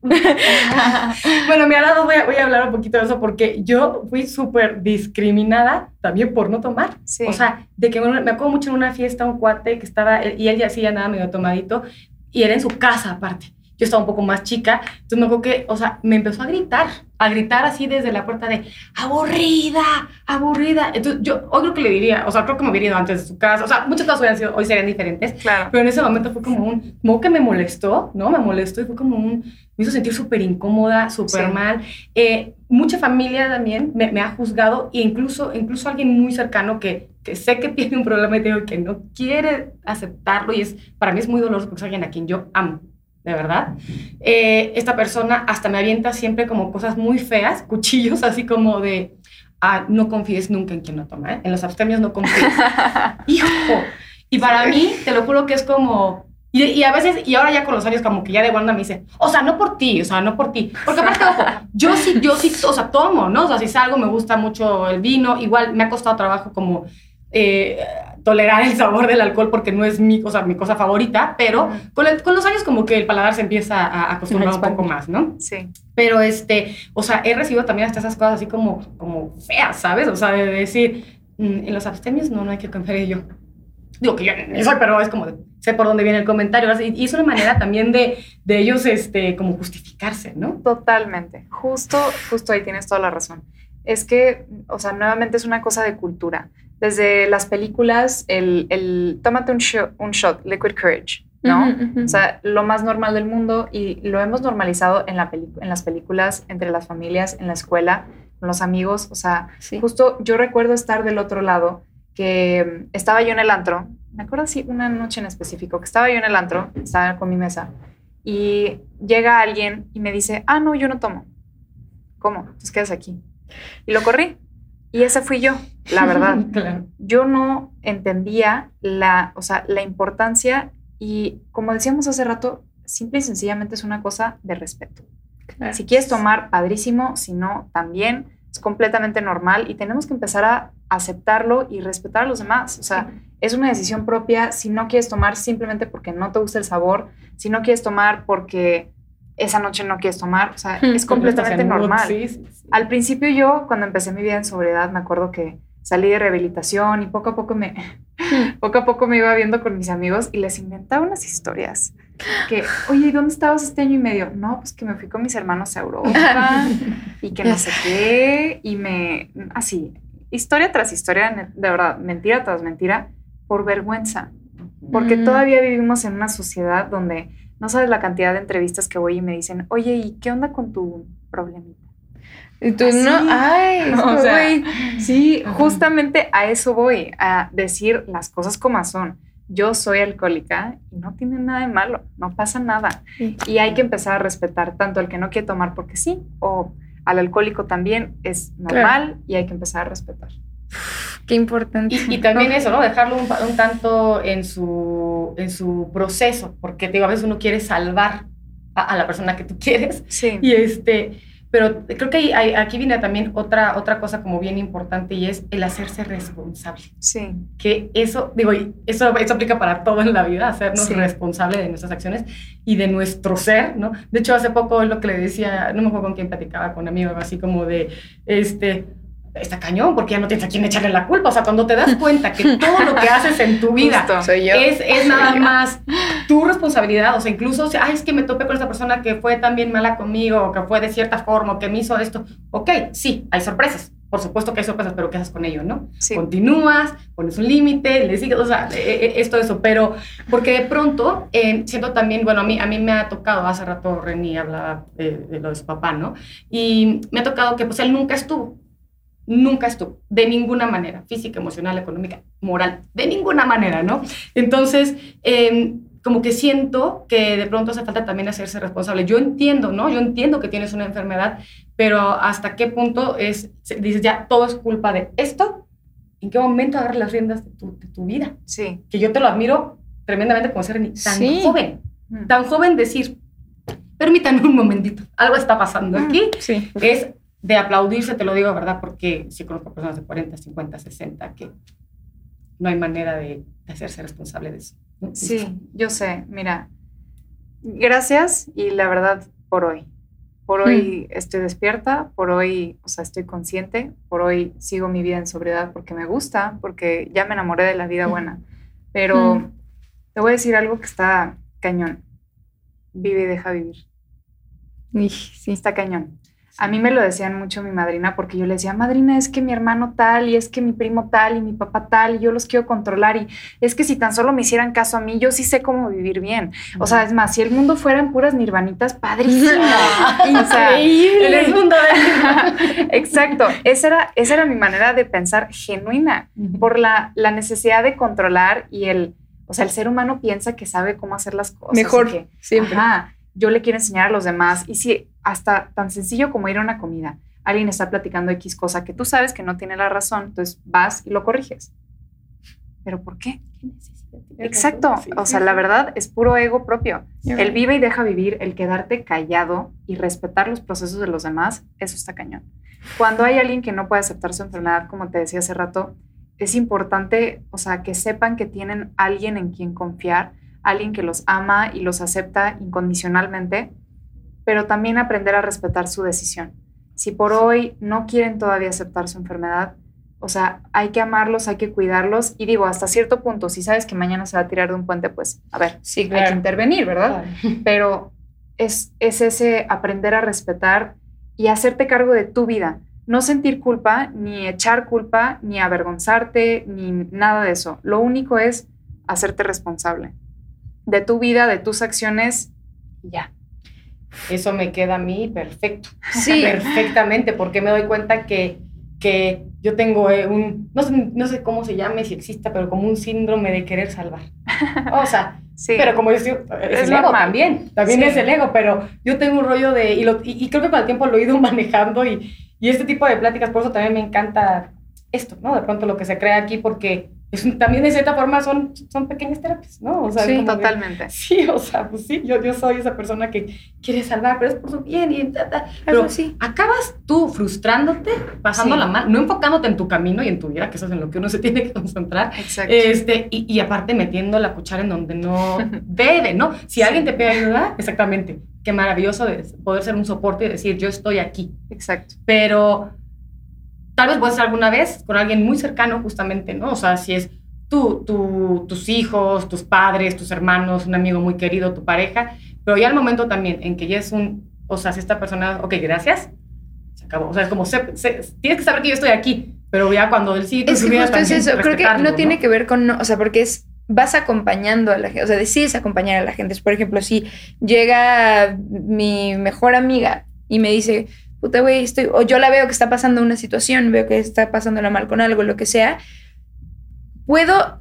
(laughs) bueno, mi ahora voy a, voy a hablar un poquito de eso porque yo fui súper discriminada también por no tomar. Sí. O sea, de que me acuerdo mucho en una fiesta un cuate que estaba, y él ya hacía nada medio tomadito, y era en su casa aparte. Yo estaba un poco más chica, entonces me acuerdo que, o sea, me empezó a gritar, a gritar así desde la puerta de aburrida, aburrida. Entonces yo hoy creo que le diría, o sea, creo que me hubiera ido antes de su casa, o sea, muchas cosas hoy serían diferentes, claro. pero en ese momento fue como un, como que me molestó, ¿no? Me molestó y fue como un, me hizo sentir súper incómoda, súper mal. Eh, mucha familia también me, me, ha juzgado e incluso, incluso alguien muy cercano que, que sé que (laughs) tiene un problema y que no quiere aceptarlo y es, para mí es muy doloroso porque es alguien a quien yo amo de verdad. Eh, esta persona hasta me avienta siempre como cosas muy feas, cuchillos (laughs) así como de, ah, no confíes nunca en quien no toma, ¿eh? en los abstemios no confíes. (laughs) Hijo. Y para mí, te lo juro que es como, y, a veces, y ahora ya con los años como que ya de Wanda me dice, o sea, no por ti, o sea, no por ti. Porque aparte, ojo, yo sí, yo sí, o sea, tomo, ¿no? O sea, si salgo me gusta mucho el vino, igual me ha costado trabajo como eh, tolerar el sabor del alcohol porque no es mi cosa, mi cosa favorita, pero con, con, los años como que el paladar se empieza a acostumbrar un poco más, ¿no? Sí. Pero este, o sea, he recibido también hasta esas cosas así como, como feas, ¿sabes? O sea, de decir, mm, en los abstemios no, no hay que confiar en yo. Digo que yo no soy, pero es como, sé por dónde viene el comentario. Y es una manera también de, de ellos, este, como justificarse, ¿no? Totalmente. Justo, justo ahí tienes toda la razón. Es que, o sea, nuevamente es una cosa de cultura desde las películas, el, el tómate un, un shot, liquid courage, ¿no? O sea, lo más normal del mundo y lo hemos normalizado en, la en las películas, entre las familias, en la escuela, con los amigos. O sea, justo yo recuerdo estar del otro lado, que mm, estaba yo en el antro, me acuerdo así una noche en específico, que estaba yo en el antro, estaba con mi mesa, y llega alguien y me dice, ah, no, yo no tomo. ¿Cómo? Entonces quedas aquí. Y lo corrí. Y esa fui yo, la verdad. (laughs) Yo no entendía la, o sea, la importancia y como decíamos hace rato, simple y sencillamente es una cosa de respeto. Si quieres tomar, padrísimo, si no, también es completamente normal y tenemos que empezar a aceptarlo y respetar a los demás. O sea, es una decisión propia si no quieres tomar simplemente porque no te gusta el sabor, si no quieres tomar porque esa noche no quieres tomar, o sea, es completamente normal. Al principio yo, cuando empecé mi vida en sobriedad, me acuerdo que salí de rehabilitación y poco a poco me, (laughs) poco a poco me iba viendo con mis amigos y les inventaba unas historias. Que, oye, ¿y dónde estabas este año y medio? No, pues que me fui con mis hermanos a Europa (laughs) y que no sé qué, y me, así, historia tras historia, de verdad, mentira tras mentira, por vergüenza. Porque mm. todavía vivimos en una sociedad donde no sabes la cantidad de entrevistas que voy y me dicen, oye, ¿y qué onda con tu problemita? Y tú no, ay, (laughs) o sea, sí, justamente a eso voy, a decir las cosas como son. Yo soy alcohólica y no tiene nada de malo, no pasa nada. Y hay que empezar a respetar tanto al que no quiere tomar porque sí, o al alcohólico también es normal y hay que empezar a respetar. Qué importante. Y, también eso, ¿no? Dejarlo un, tanto en su, en su proceso, porque digo, a veces uno quiere salvar a, a la persona que tú quieres. Sí. Y este, pero creo que hay, aquí viene también otra, otra cosa como bien importante y es el hacerse responsable. Sí. Que eso, digo, eso, eso aplica para todo en la vida, hacernos responsable de nuestras acciones y de nuestro ser, ¿no? De hecho, hace poco lo que le decía, no me acuerdo con quién platicaba, con un amigo, así como de, este, está cañón, porque ya no tienes a quién echarle la culpa. O sea, cuando te das cuenta que todo lo que haces en tu vida es, es nada más tu responsabilidad, o sea, incluso, ay, es que me topé con esta persona que fue también mala conmigo, o que fue de cierta forma, o que me hizo esto. Ok, sí, hay sorpresas. Por supuesto que hay sorpresas, pero ¿qué haces con ello, no? Continúas, pones un límite, le sigues, o sea, esto, eso. Pero, porque de pronto, eh, siento también, bueno, a mí, a mí me ha tocado, hace rato Reni hablaba de, de lo de su papá, ¿no? Y me ha tocado que, pues, él nunca estuvo nunca estuvo, de ninguna manera, física, emocional, económica, moral, de ninguna manera, ¿no? Entonces, em, como que siento que de pronto hace falta también hacerse responsable. Yo entiendo, ¿no? Yo entiendo que tienes una enfermedad, pero hasta qué punto es, dices, ya todo es culpa de esto, ¿en qué momento agarras las riendas de tu, de tu vida? Sí. Que yo te lo admiro tremendamente como ser tan joven, mm. tan joven decir, permítanme un momentito, algo está pasando mm, aquí, sí. es de aplaudirse, te lo digo, ¿verdad? Porque sí conozco personas de 40, 50, 60 que no hay manera de, hacerse responsable de eso. Sí, yo sé, mira, gracias y la verdad por hoy. Por hoy mm. estoy despierta, por hoy, o sea, estoy consciente, por hoy sigo mi vida en sobriedad porque me gusta, porque ya me enamoré de la vida mm. buena. Pero mm. te voy a decir algo que está cañón. Vive y deja vivir. Sí, está cañón. A mí me lo decían mucho mi madrina porque yo le decía, madrina, es que mi hermano tal y es que mi primo tal y mi papá tal y yo los quiero controlar y es que si tan solo me hicieran caso a mí, yo sí sé cómo vivir bien. O sea, es más, si el mundo fuera en puras nirvanitas, padrísimo. (laughs) Increíble. el mundo Exacto. Esa era, esa era mi manera de pensar genuina por la, la necesidad de controlar y el, o sea, el ser humano piensa que sabe cómo hacer las cosas. Mejor, que, siempre. Yo le quiero enseñar a los demás y si hasta tan sencillo como ir a una comida. Alguien está platicando X cosa que tú sabes que no tiene la razón, entonces vas y lo corriges. ¿Pero por qué? Exacto. o sea, la verdad es puro ego propio. El vive y deja vivir, el quedarte callado y respetar los procesos de los demás, eso está cañón. Cuando hay alguien que no puede aceptar su enfermedad, como te decía hace rato, es importante, o sea, que sepan que tienen alguien en quien confiar, alguien que los ama y los acepta incondicionalmente pero también aprender a respetar su decisión. Si por hoy no quieren todavía aceptar su enfermedad, o sea, hay que amarlos, hay que cuidarlos y digo, hasta cierto punto, si sabes que mañana se va a tirar de un puente, pues, a ver, sí, hay que intervenir, ¿verdad? (laughs) Pero es, es ese aprender a respetar y hacerte cargo de tu vida. No sentir culpa, ni echar culpa, ni avergonzarte, ni nada de eso. Lo único es hacerte responsable de tu vida, de tus acciones y ya. Eso me queda a mí perfecto. Sí. (laughs) Perfectamente, porque me doy cuenta que, que yo tengo eh, un, no sé, no sé cómo se llame, si exista, pero como un síndrome de querer salvar. O sea, (laughs) sí. pero como yo es, el ego también, también es el ego, pero yo tengo un rollo de, y, lo, y, creo que con el tiempo lo he ido (laughs) manejando y, y este tipo de pláticas, por eso también me encanta esto, ¿no? De pronto lo que se crea aquí, porque (laughs) también de cierta forma son, son pequeñas terapias, ¿no? O sea, sí, totalmente. (laughs) sí, o sea, pues sí, yo, yo soy esa persona que quiere salvar, pero es por su bien y ta, Pero sí. acabas tú frustrándote, pasando la mano, no enfocándote en tu camino y en tu vida, que eso es en lo que uno se (laughs) tiene que concentrar. Exacto. Este, y, y aparte metiendo la cuchara en donde no debe, ¿no? Si alguien te pide ayuda, exactamente, qué maravilloso de poder ser un soporte y decir, yo estoy aquí. Exacto. Pero tal vez puede ser alguna vez con alguien muy cercano justamente, ¿no? O sea, si es tú, tus hijos, tus padres, tus hermanos, un amigo muy querido, tu pareja, pero ya el momento también en que ya es un, o sea, si esta persona, ok, gracias, se acabó. O sea, es como, tienes que saber que yo estoy aquí, pero ya cuando él sigue es que justo es eso, creo que no, tiene que ver con, o sea, porque es vas acompañando a la gente, o sea, decides acompañar a la gente. Por ejemplo, si llega mi mejor amiga y me dice, puta, güey, estoy, o yo la veo que está pasando una situación, veo que está pasándola mal con algo, lo que sea, puedo,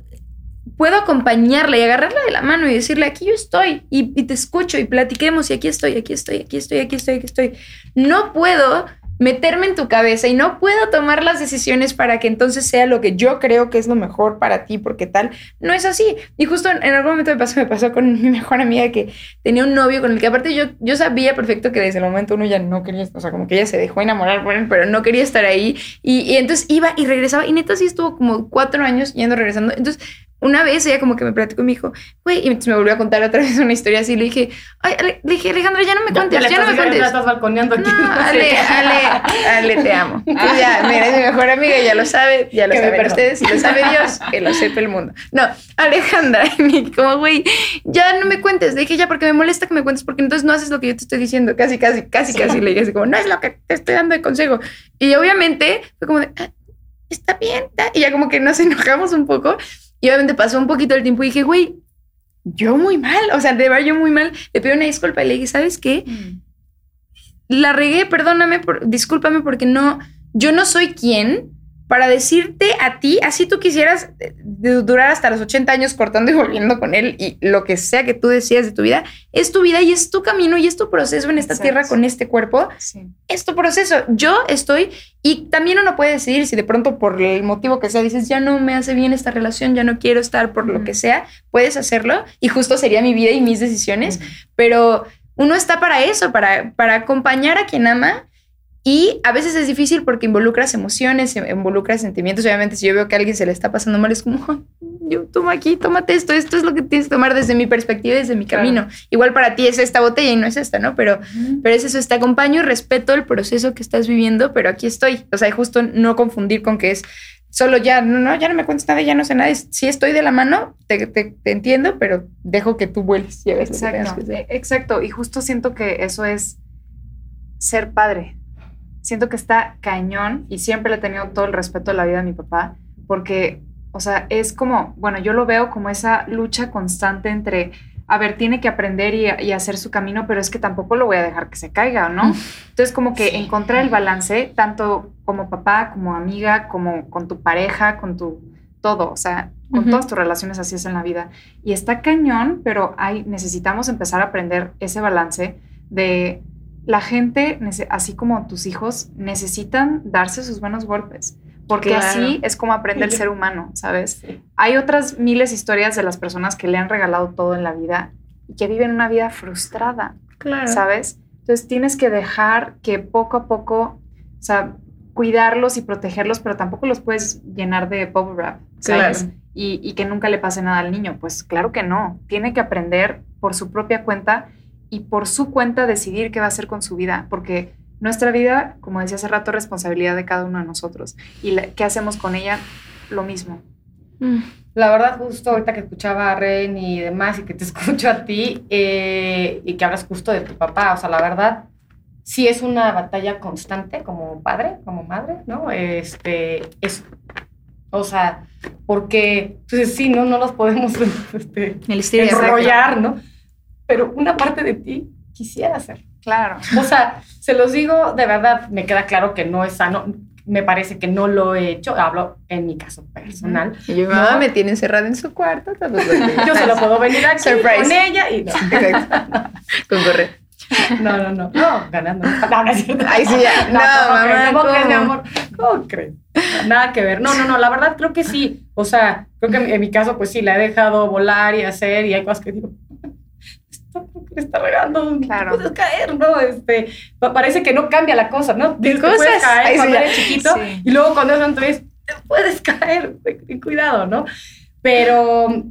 puedo acompañarla y agarrarla de la mano y decirle, aquí yo estoy, y, y te escucho y platiquemos, y aquí estoy, aquí estoy, aquí estoy, aquí estoy, aquí estoy. No puedo meterme en tu cabeza y no puedo tomar las decisiones para que entonces sea lo que yo creo que es lo mejor para ti, porque tal, no es así. Y justo en, algún momento me pasó, me pasó con (laughs) mi mejor amiga que tenía un novio con el que aparte yo, yo sabía perfecto que desde el momento uno ya no quería, o sea, como que ella se dejó enamorar por él, pero no quería estar ahí. Y, y entonces iba y regresaba y neta sí estuvo como cuatro años yendo, regresando. Entonces una vez ella como que me platicó y me dijo, güey, y entonces me volvió a contar otra (laughs) vez una historia así. Le dije, ay, le dije, Alejandra, ya no me cuentes, ya, no me cuentes. Ya estás balconeando aquí. No, Ale, Ale, Ale, te amo. (laughs) ya, mira, es mi mejor amiga, ya lo sabe, ya lo sabe saben ustedes, y lo sabe Dios, que lo sepa el mundo. No, Alejandra, (laughs) y como, güey, ya no me cuentes. Le dije, ya, porque me molesta que me cuentes, porque entonces no haces lo que yo te estoy diciendo. Casi, casi, casi, casi. Le dije así como, no es lo que te estoy dando de consejo. Y obviamente fue como de, ah, está bien. Y ya como que nos enojamos un poco. Y obviamente pasó un poquito el tiempo y dije, güey, yo muy mal, o sea, de verdad yo muy mal. Le pido una disculpa y le dije, ¿sabes qué? Mm. La regué, perdóname, por, discúlpame porque no, yo no soy quien para decirte a ti, así tú quisieras eh, durar hasta los 80 años cortando y volviendo con él y lo que sea que tú decías de tu vida, es tu vida y es tu camino y es tu proceso en esta tierra con este cuerpo. Es tu proceso. Yo estoy y también uno puede decidir si de pronto por el motivo que sea dices, ya no me hace bien esta relación, ya no quiero estar por lo que sea, puedes hacerlo y justo sería mi vida y mis decisiones, pero uno está para eso, para, para acompañar a quien ama y a veces es difícil porque involucras emociones, involucras sentimientos. Obviamente, si yo veo que a alguien se le está pasando mal, es como, yo toma aquí, tómate esto, esto es lo que tienes que tomar desde mi perspectiva, desde mi camino. Igual para ti es esta botella y no es esta, ¿no? Pero, pero es eso, te acompaño y respeto el proceso que estás viviendo, pero aquí estoy. O sea, justo no confundir con que es solo ya, no, no, ya no me cuentes nada, ya no sé nada. Si estoy de la mano, te, te, entiendo, pero dejo que tú vueles. Exacto, exacto. Y justo siento que eso es ser padre siento que está cañón y siempre le he tenido todo el respeto a la vida de mi papá, porque, o sea, es como, bueno, yo lo veo como esa lucha constante entre, a ver, tiene que aprender y, hacer su camino, pero es que tampoco lo voy a dejar que se caiga, ¿no? Entonces, como que encontrar el balance, tanto como papá, como amiga, como con tu pareja, con tu todo, o sea, con todas tus relaciones así es en la vida. Y está cañón, pero hay, necesitamos empezar a aprender ese balance de la gente, así como tus hijos, necesitan darse sus buenos golpes. Porque así es como aprende el ser humano, ¿sabes? Hay otras miles de historias de las personas que le han regalado todo en la vida y que viven una vida frustrada, claro. ¿sabes? Entonces tienes que dejar que poco a poco, o sea, cuidarlos y protegerlos, pero tampoco los puedes llenar de bubble wrap, ¿sabes? Y, y que nunca le pase nada al niño. Pues claro que no. Tiene que aprender por su propia cuenta y por su cuenta decidir qué va a hacer con su vida, porque nuestra vida, como decía hace rato, es responsabilidad de cada uno de nosotros. Y qué hacemos con ella, lo mismo. Mm. La verdad, justo ahorita que escuchaba a Ren y demás, y que te (laughs) escucho a ti, eh, y que hablas justo de tu papá, o sea, la verdad, sí es una batalla constante como padre, como madre, ¿no? Este, es, o sea, porque, pues sí, no, no los podemos (laughs) este, enrollar, ¿no? Pero una parte de ti quisiera hacer. Claro. O sea, se los digo, de verdad, me queda claro que no es sano. Me parece que no lo he hecho. Hablo en mi caso personal. Y mi mamá me tiene encerrada en su cuarto. Yo solo puedo venir aquí con ella y no. con correr. No, no, no. No, ganando. No, no es cierto. Ay, sí, ya. No, mamá. ¿Cómo crees, mi amor? ¿cómo crees? Nada que ver. No, no, no, la verdad creo que sí. O sea, creo que en mi caso, pues sí, la he dejado volar y hacer y hay cosas que digo, le está regando, claro. puedes caer, ¿no? Este, parece que no cambia la cosa, ¿no? Dices cosas, puedes caer cuando eres chiquito (laughs) y luego cuando eres entonces puedes caer, (laughs) cuidado, ¿no? Pero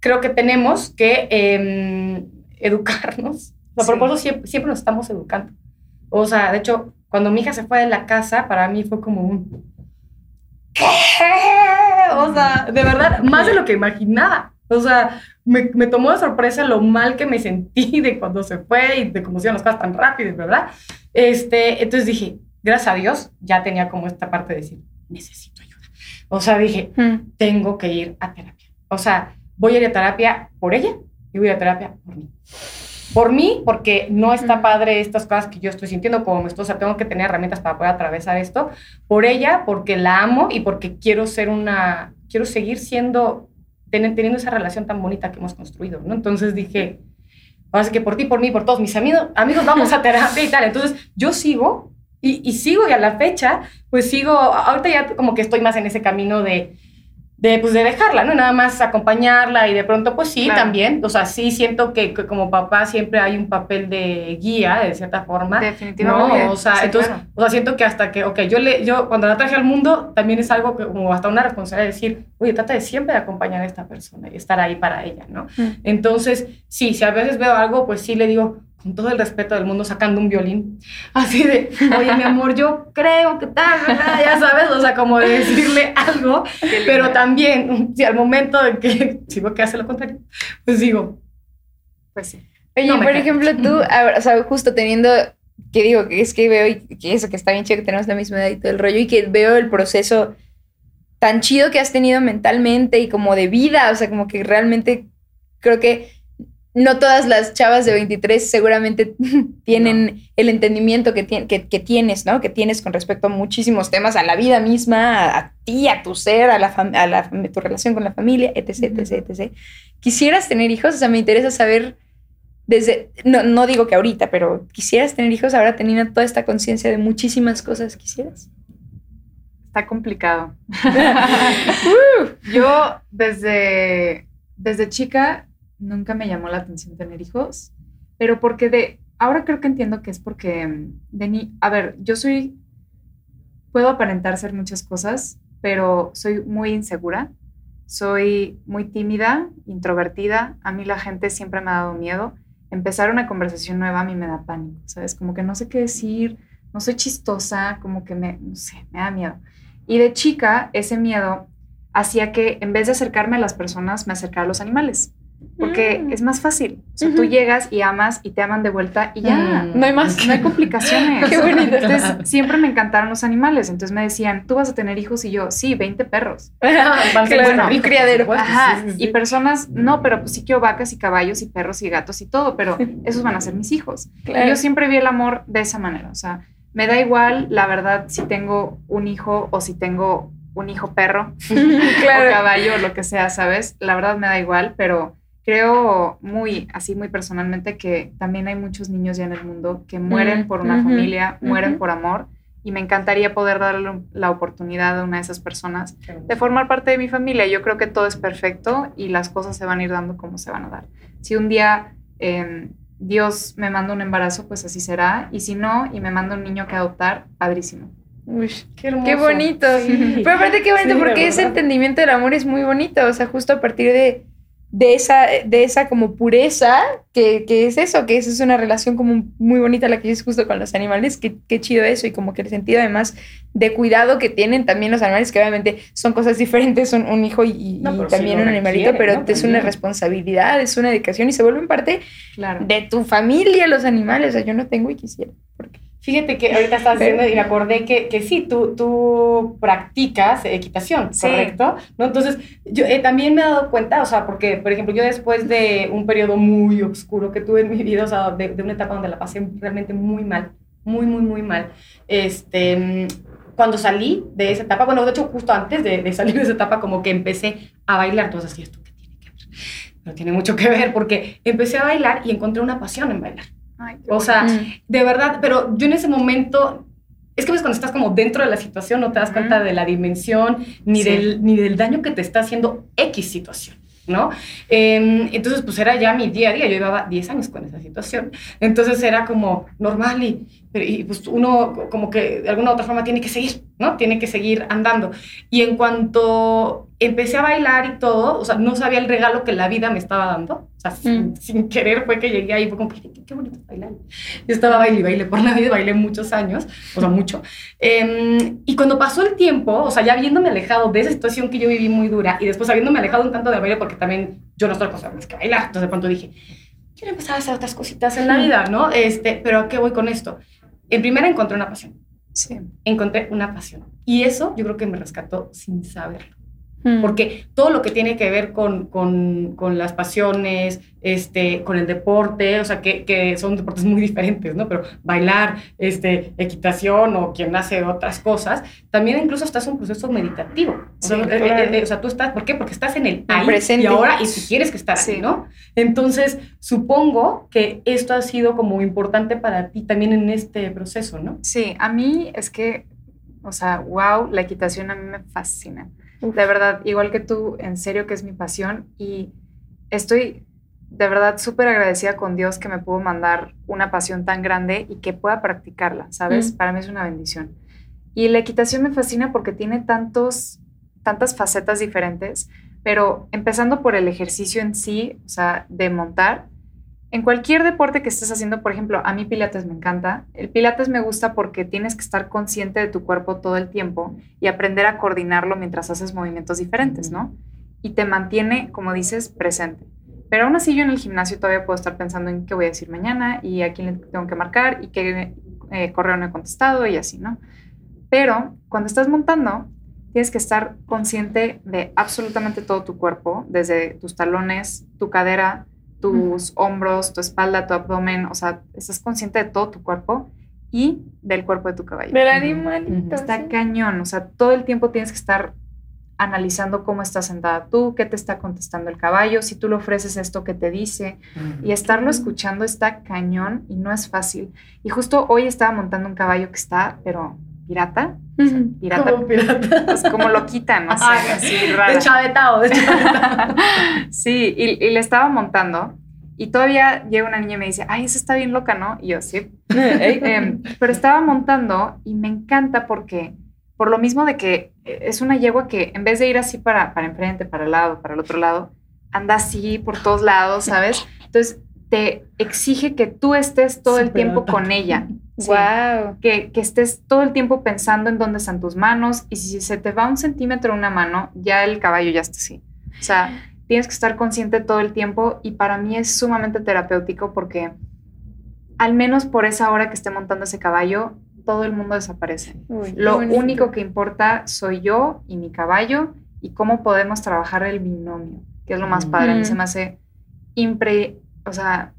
creo que tenemos que em, educarnos. A propósito, siempre, siempre nos estamos educando. O sea, de hecho, cuando mi hija se fue de la casa, para mí fue como un... ¿Qué? O sea, de verdad, más de lo que imaginaba. O sea, me, me, tomó de sorpresa lo mal que me sentí (laughs) de cuando se fue y de cómo se iban las cosas tan rápido, ¿verdad? Este, entonces dije, gracias a Dios, ya tenía como esta parte de decir, necesito ayuda. O sea, dije, hmm. tengo que ir a terapia. O sea, voy a ir a terapia por ella y voy a terapia por mí. Por mí, porque no está padre estas cosas que yo estoy sintiendo como mi esposa, tengo que tener herramientas para poder atravesar esto. Por ella, porque la amo y porque quiero ser una, quiero seguir siendo, teniendo esa relación tan bonita que hemos construido, ¿no? Entonces dije, así que por ti, por mí, por todos mis amigos, amigos vamos a terapia y tal. Entonces yo sigo y, y sigo y a la fecha, pues sigo, ahorita ya como que estoy más en ese camino de de, pues, de dejarla, ¿no? Nada más acompañarla y de pronto, pues sí, también. O sea, sí siento que, como papá siempre hay un papel de guía, de cierta forma. Definitivamente. ¿no? O sea, entonces, o sea, siento que hasta que, ok, yo, le, yo cuando la traje al mundo, también es algo que, como hasta una responsabilidad de decir, oye, trata de siempre de acompañar a esta persona y estar ahí para ella, ¿no? Mm. Entonces, sí, si a veces veo algo, pues sí le digo, con todo el respeto del mundo, sacando un violín, así de, oye, mi amor, yo creo que tal, ya sabes, o sea, como de decirle (laughs) algo, pero también, si al momento de que, (laughs) si veo que hace lo contrario, pues digo, pues sí. Oye, por ejemplo, tú, o sea, justo teniendo, que digo, que es que veo, que eso, que está bien chido que tenemos la misma edad y todo el rollo, y que veo el proceso tan chido que has tenido mentalmente y como de vida, o sea, como que realmente creo que no todas las chavas de 23 seguramente (laughs) tienen el entendimiento que, que, tienes, ¿no? Que tienes con respecto a muchísimos temas, a la vida misma, a, ti, a tu ser, a, la a tu relación con la familia, etc, etc, etc. ¿Quisieras tener hijos? O sea, me interesa saber desde, no, no digo que ahorita, pero ¿quisieras tener hijos ahora teniendo toda esta conciencia de muchísimas cosas? ¿Quisieras? Está complicado. (laughs) (laughs) Yo desde, desde chica nunca me llamó la atención tener hijos, pero porque de, ahora creo que entiendo que es porque, mm, de ni, a ver, yo soy, puedo aparentar ser muchas cosas, pero soy muy insegura, soy muy tímida, introvertida, a mí la gente siempre me ha dado miedo. Empezar una conversación nueva a mí me da pánico, ¿sabes? Como que no sé qué decir, no soy chistosa, como que me, no sé, me da miedo. Y de chica, ese miedo hacía que en vez de acercarme a las personas, me acercara a los animales porque mm. es más fácil. O sea, tú llegas y amas y te aman de vuelta y ya. Mm. No hay más. No hay complicaciones. (laughs) Qué bonito. Entonces, siempre me encantaron los animales. Entonces me decían, tú vas a tener hijos y yo, sí, 20 perros. (laughs) claro, un criadero. Ajá. Y personas, no, pero pues sí quiero vacas y caballos y perros y gatos y todo, pero (laughs) esos van a ser mis hijos. Y yo siempre vi el amor de esa manera. O sea, me da igual, la verdad, si tengo un hijo o si tengo un hijo perro claro. o caballo o lo que sea, ¿sabes? La verdad me da igual, pero creo muy, así muy personalmente, que también hay muchos niños ya en el mundo que mueren mm, por una familia, mueren por amor, y me encantaría poder darle la oportunidad a una de esas personas de formar parte de mi familia. Yo creo que todo es perfecto y las cosas se van a ir dando como se van a dar. Si un día em, Dios me manda un embarazo, pues así será, y si no, y me manda un niño que adoptar, padrísimo. Uy, qué, hermoso. qué bonito. Pero aparte qué bonito porque ese entendimiento del amor es muy bonito, o sea, justo a partir de de esa, de esa como pureza, que, que, es eso, que es una relación como muy bonita la que es justo con los animales, qué, qué chido eso, y como que el sentido además de cuidado que tienen también los animales, que obviamente son cosas diferentes, son un hijo y, también un animalito, pero es una responsabilidad, es una dedicación y se vuelven parte de tu familia los animales, o sea, yo no tengo y quisiera. Porque... Fíjate que ahorita estás diciendo y me acordé que, que sí, tú, tú practicas equitación, ¿correcto? ¿No? Entonces, yo eh, también me he dado cuenta, o sea, porque, por ejemplo, yo después de un periodo muy oscuro que tuve en mi vida, o sea, de, de una etapa donde la pasé realmente muy mal, muy, muy, muy mal, este, cuando salí de esa etapa, bueno, de hecho, justo antes de, de salir de esa etapa, como que empecé a bailar, entonces, así, ¿esto qué tiene que ver? Pero tiene mucho que ver, porque empecé a bailar y encontré una pasión en bailar o sea, mm. de verdad, pero yo en ese momento es que cuando estás como dentro de la situación no te das cuenta de la dimensión ni, del, ni del daño que te está haciendo X situación. ¿no? Em, entonces, pues era ya mi día a día, yo llevaba 10 años con esa situación, entonces era como normal y, y pues uno como que de alguna u otra forma tiene que seguir, ¿no? Tiene que seguir andando. Y en cuanto empecé a bailar y todo, o sea, no sabía el regalo que la vida me estaba dando, o sea, sin, mm. querer fue que llegué ahí, fue como, qué, qué bonito bailar. Yo estaba baile y baile por (laughs) la vida, bailé muchos años, o sea, mucho. Em, y cuando pasó el tiempo, o sea, ya habiéndome alejado de esa situación que yo viví muy dura y después habiéndome alejado un tanto de baile, porque también yo no estoy acostumbrada más que bailar, entonces de pronto dije, quiero empezar a hacer otras cositas en la vida, ¿no? Este, pero ¿a qué voy con esto? En primera encontré una pasión. Sí. Encontré una pasión. Y eso yo creo que me rescató sin saberlo. Mm. Porque todo lo que tiene que ver con, con, con, las pasiones, este, con el deporte, o sea, que, que, son deportes muy (laughs) diferentes, ¿no? Pero bailar, este, equitación o quien hace otras cosas, también incluso estás en un proceso meditativo. o, sea, eh, eh, o, sea, tú estás, ¿por qué? Porque estás en el ahí presente. y ahora y si quieres que estar sí. ¿no? Entonces, supongo que esto ha sido como importante para ti también en este proceso, ¿no? Sí, a mí es que, o sea, wow, la equitación a mí me fascina. De verdad, igual que tú, en serio que es mi pasión y estoy de verdad súper agradecida con Dios que me pudo mandar una pasión tan grande y que pueda practicarla, ¿sabes? Para mí es una bendición. Y la equitación me fascina porque tiene tantos, tantas facetas diferentes, pero empezando por el ejercicio en sí, o sea, de montar, en cualquier deporte que estés haciendo, por ejemplo, a mí Pilates me encanta. El Pilates me gusta porque tienes que estar consciente de tu cuerpo todo el tiempo y aprender a coordinarlo mientras haces movimientos diferentes, ¿no? Y te mantiene, como dices, presente. Pero aún así yo en el gimnasio todavía puedo estar pensando en qué voy a decir mañana y a quién le tengo que marcar y qué eh, correo no he contestado y así, ¿no? Pero cuando estás montando, tienes que estar consciente de absolutamente todo tu cuerpo, desde tus talones, tu cadera, tus hombros, tu espalda, tu abdomen, o sea, estás consciente de todo tu cuerpo y del cuerpo de tu caballo. Del animalito. Está cañón, o sea, todo el tiempo tienes que estar analizando cómo está sentada tú, qué te está contestando el caballo, si tú le ofreces esto que te dice y estarlo escuchando está cañón y no es fácil. Y justo hoy estaba montando un caballo que está, pero pirata. pirata. Como pirata. Pues como lo quitan, no sé, así rara. De (laughs) chavetado, de sí, y, y, le estaba montando y todavía llega una niña y me dice, ay, esa está bien loca, ¿no? Y yo, sí. (laughs) (laughs) Em, pero estaba montando y me encanta porque, por lo mismo de que es una yegua que en vez de ir así para, para enfrente, para el lado, para el otro lado, anda así por todos lados, ¿sabes? Entonces te exige que tú estés todo el tiempo con ella. (laughs) Wow. Que, que, estés todo el tiempo pensando en dónde están tus manos y si se te va un centímetro una mano, ya el caballo ya está así. O sea, tienes que estar consciente todo el tiempo y para mí es sumamente terapéutico porque al menos por esa hora que esté montando ese caballo, todo el mundo desaparece. Lo único que importa soy yo y mi caballo y cómo podemos trabajar el binomio, que es lo más padre. A mí se me hace impre, o sea,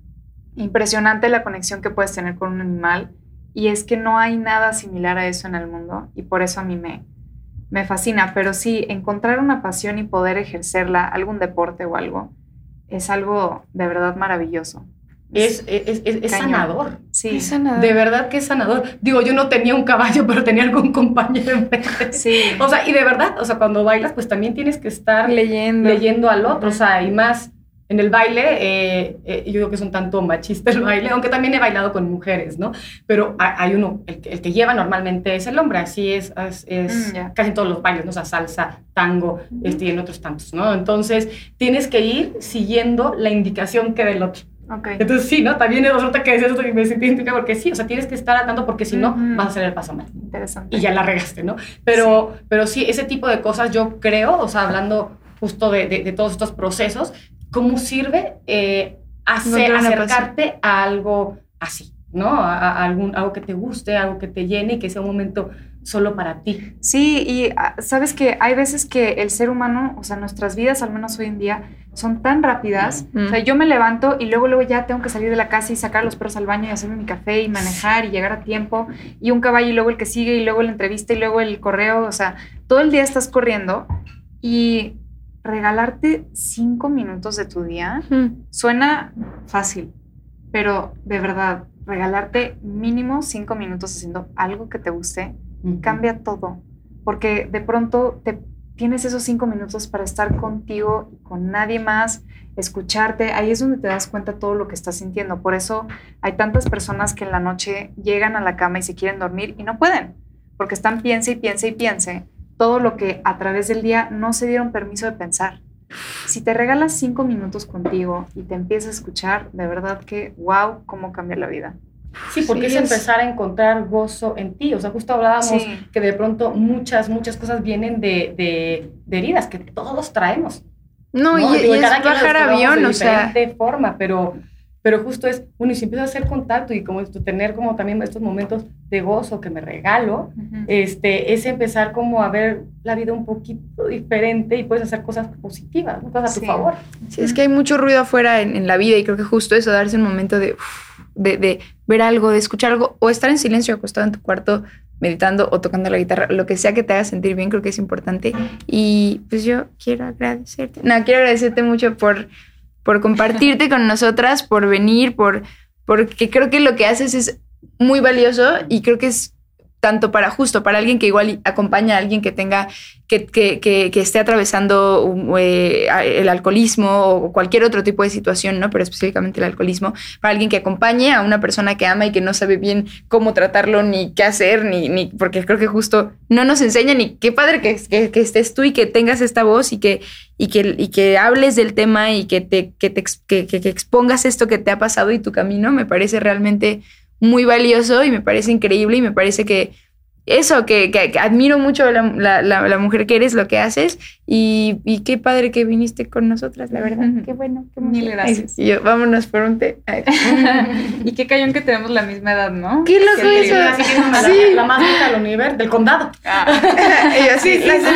impresionante la conexión que puedes tener con un animal y es que no hay nada similar a eso en el mundo y por eso a mí me, me fascina. Pero sí, encontrar una pasión y poder ejercerla, algún deporte o algo, es algo de verdad maravilloso. Es, es, es, sanador. Sí. Es sanador. De verdad que es sanador. Digo, yo no tenía un caballo, (laughs) pero tenía algún compañero Sí. O sea, y de verdad, o sea, cuando bailas, pues también tienes que estar leyendo, leyendo al otro, o sea, y más en el baile, eh, eh, yo creo que es un tanto machista el baile, aunque también he bailado con mujeres, ¿no? Pero hay uno, el que, el que lleva normalmente es el hombre, así es, es, mm, casi en todos los bailes, ¿no? O sea, salsa, tango, este, y en otros tantos, ¿no? Entonces, tienes que ir siguiendo la indicación que del otro. Okay. Entonces, sí, ¿no? También es otra que decías y me sentí identificada porque sí, o sea, tienes que estar atando porque si no, vas a hacer el paso mal. Interesante. Y ya la regaste, ¿no? Pero sí. pero sí, ese tipo de cosas yo creo, o sea, hablando justo de, de, de todos estos procesos, cómo sirve eh, hacer, acercarte a algo así, ¿no? A, a, algún, algo que te guste, algo que te llene y que sea un momento solo para ti. Sí, y ah, sabes que hay veces que el ser humano, o sea, nuestras vidas, al menos hoy en día, son tan rápidas. Mm. O sea, yo me levanto y luego, luego ya tengo que salir de la casa y sacar a los perros al baño y hacerme mi café y manejar y llegar a tiempo. Y un caballo y luego el que sigue y luego la entrevista y luego el correo. O sea, todo el día estás corriendo y regalarte cinco minutos de tu día mm. suena fácil, pero de verdad, regalarte mínimo cinco minutos haciendo algo que te guste, cambia todo. Porque de pronto te tienes esos cinco minutos para estar contigo y con nadie más, escucharte. Ahí es donde te das cuenta todo lo que estás sintiendo. Por eso hay tantas personas que en la noche llegan a la cama y se quieren dormir y no pueden, porque están piense y piense y piense todo lo que a través del día no se dieron permiso de pensar. Si te regalas cinco minutos contigo y te empiezas a escuchar, de verdad que, wow, cómo cambia la vida. Sí, porque es, empezar a encontrar gozo en ti. O sea, justo hablábamos que de pronto muchas, muchas cosas vienen de, de, heridas que todos traemos. No, y, es bajar avión, o sea. De forma, pero pero justo es, bueno, y si empiezo a hacer contacto y como esto, tener como también estos momentos de gozo que me regalo, este, es empezar como a ver la vida un poquito diferente y puedes hacer cosas positivas, cosas a tu favor. Sí, es que hay mucho ruido afuera en, la vida y creo que justo eso, darse un momento de, de, de, ver algo, de escuchar algo o estar en silencio acostado en tu cuarto meditando o tocando la guitarra, lo que sea que te haga sentir bien, creo que es importante. Y pues yo quiero agradecerte. No, quiero agradecerte mucho por por compartirte con nosotras, por venir, por, porque creo que lo que haces es muy valioso y creo que es tanto para justo, para alguien que igual acompaña a alguien que tenga, que, que, que, esté atravesando eh, el alcoholismo o cualquier otro tipo de situación, ¿no? Pero específicamente el alcoholismo, para alguien que acompañe a una persona que ama y que no sabe bien cómo tratarlo, ni qué hacer, ni, ni porque creo que justo no nos enseña, ni qué padre que, que, estés tú y que tengas esta voz y que, y que, y que hables del tema y que te, que, te, que expongas esto que te ha pasado y tu camino, me parece realmente muy valioso y me parece increíble y me parece que eso, que, que, admiro mucho la, la, la, mujer que eres, lo que haces y, y, qué padre que viniste con nosotras, la verdad. Qué bueno. Qué Mil gracias. y yo, vámonos por un té. (laughs) y qué cañón que tenemos la misma edad, ¿no? Qué loco eso. sí. La, más rica del universo, del condado. Ah. (laughs) y sí, las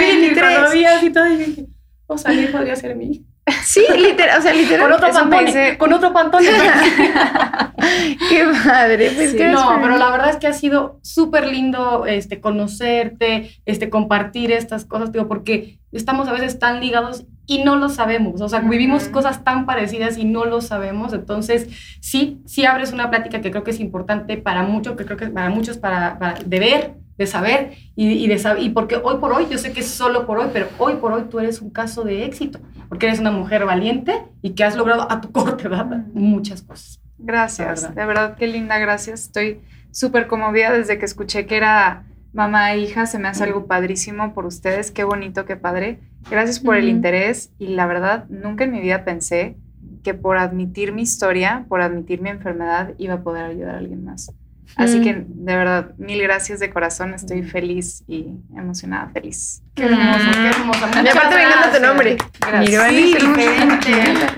vi y todo y dije, o sea, podría ser mi Sí, literal, o sea, literal. Con otro pantone, con otro pantone. (laughs) Qué madre. Pues no, pero la verdad es que ha sido súper lindo este, conocerte, este, compartir estas cosas, digo, porque estamos a veces tan ligados y no lo sabemos, o sea, vivimos cosas tan parecidas y no lo sabemos, entonces sí, sí abres una plática que creo que es importante para muchos, que creo que para muchos para, para de ver, de saber y, de saber, y porque hoy por hoy, yo sé que es solo por hoy, pero hoy por hoy tú eres un caso de éxito, porque eres una mujer valiente y que has logrado a tu (laughs) corta edad muchas cosas. Gracias, de verdad, qué linda, gracias. Estoy súper conmovida desde que escuché que era mamá e hija, se me hace algo padrísimo por ustedes, qué bonito, qué padre. Gracias por el interés y la verdad, nunca en mi vida pensé que por admitir mi historia, por admitir mi enfermedad, iba a poder ayudar a alguien más. Así que mm. de verdad, mil gracias de corazón. Estoy feliz y emocionada, feliz. Qué hermoso, qué hermoso. Y aparte me encanta tu nombre. Gracias. Sí,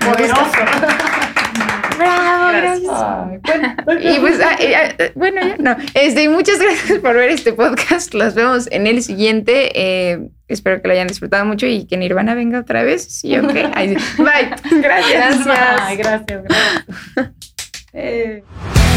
(laughs) poderoso. Bravo, gracias. y pues, ah, ah, bueno, ya no. Este, muchas gracias por ver este podcast. Los vemos en el siguiente. Eh, espero que lo hayan disfrutado mucho y que Nirvana venga otra vez. Sí, ok. (laughs) Bye. Gracias. Gracias. gracias, gracias. Eh. (laughs)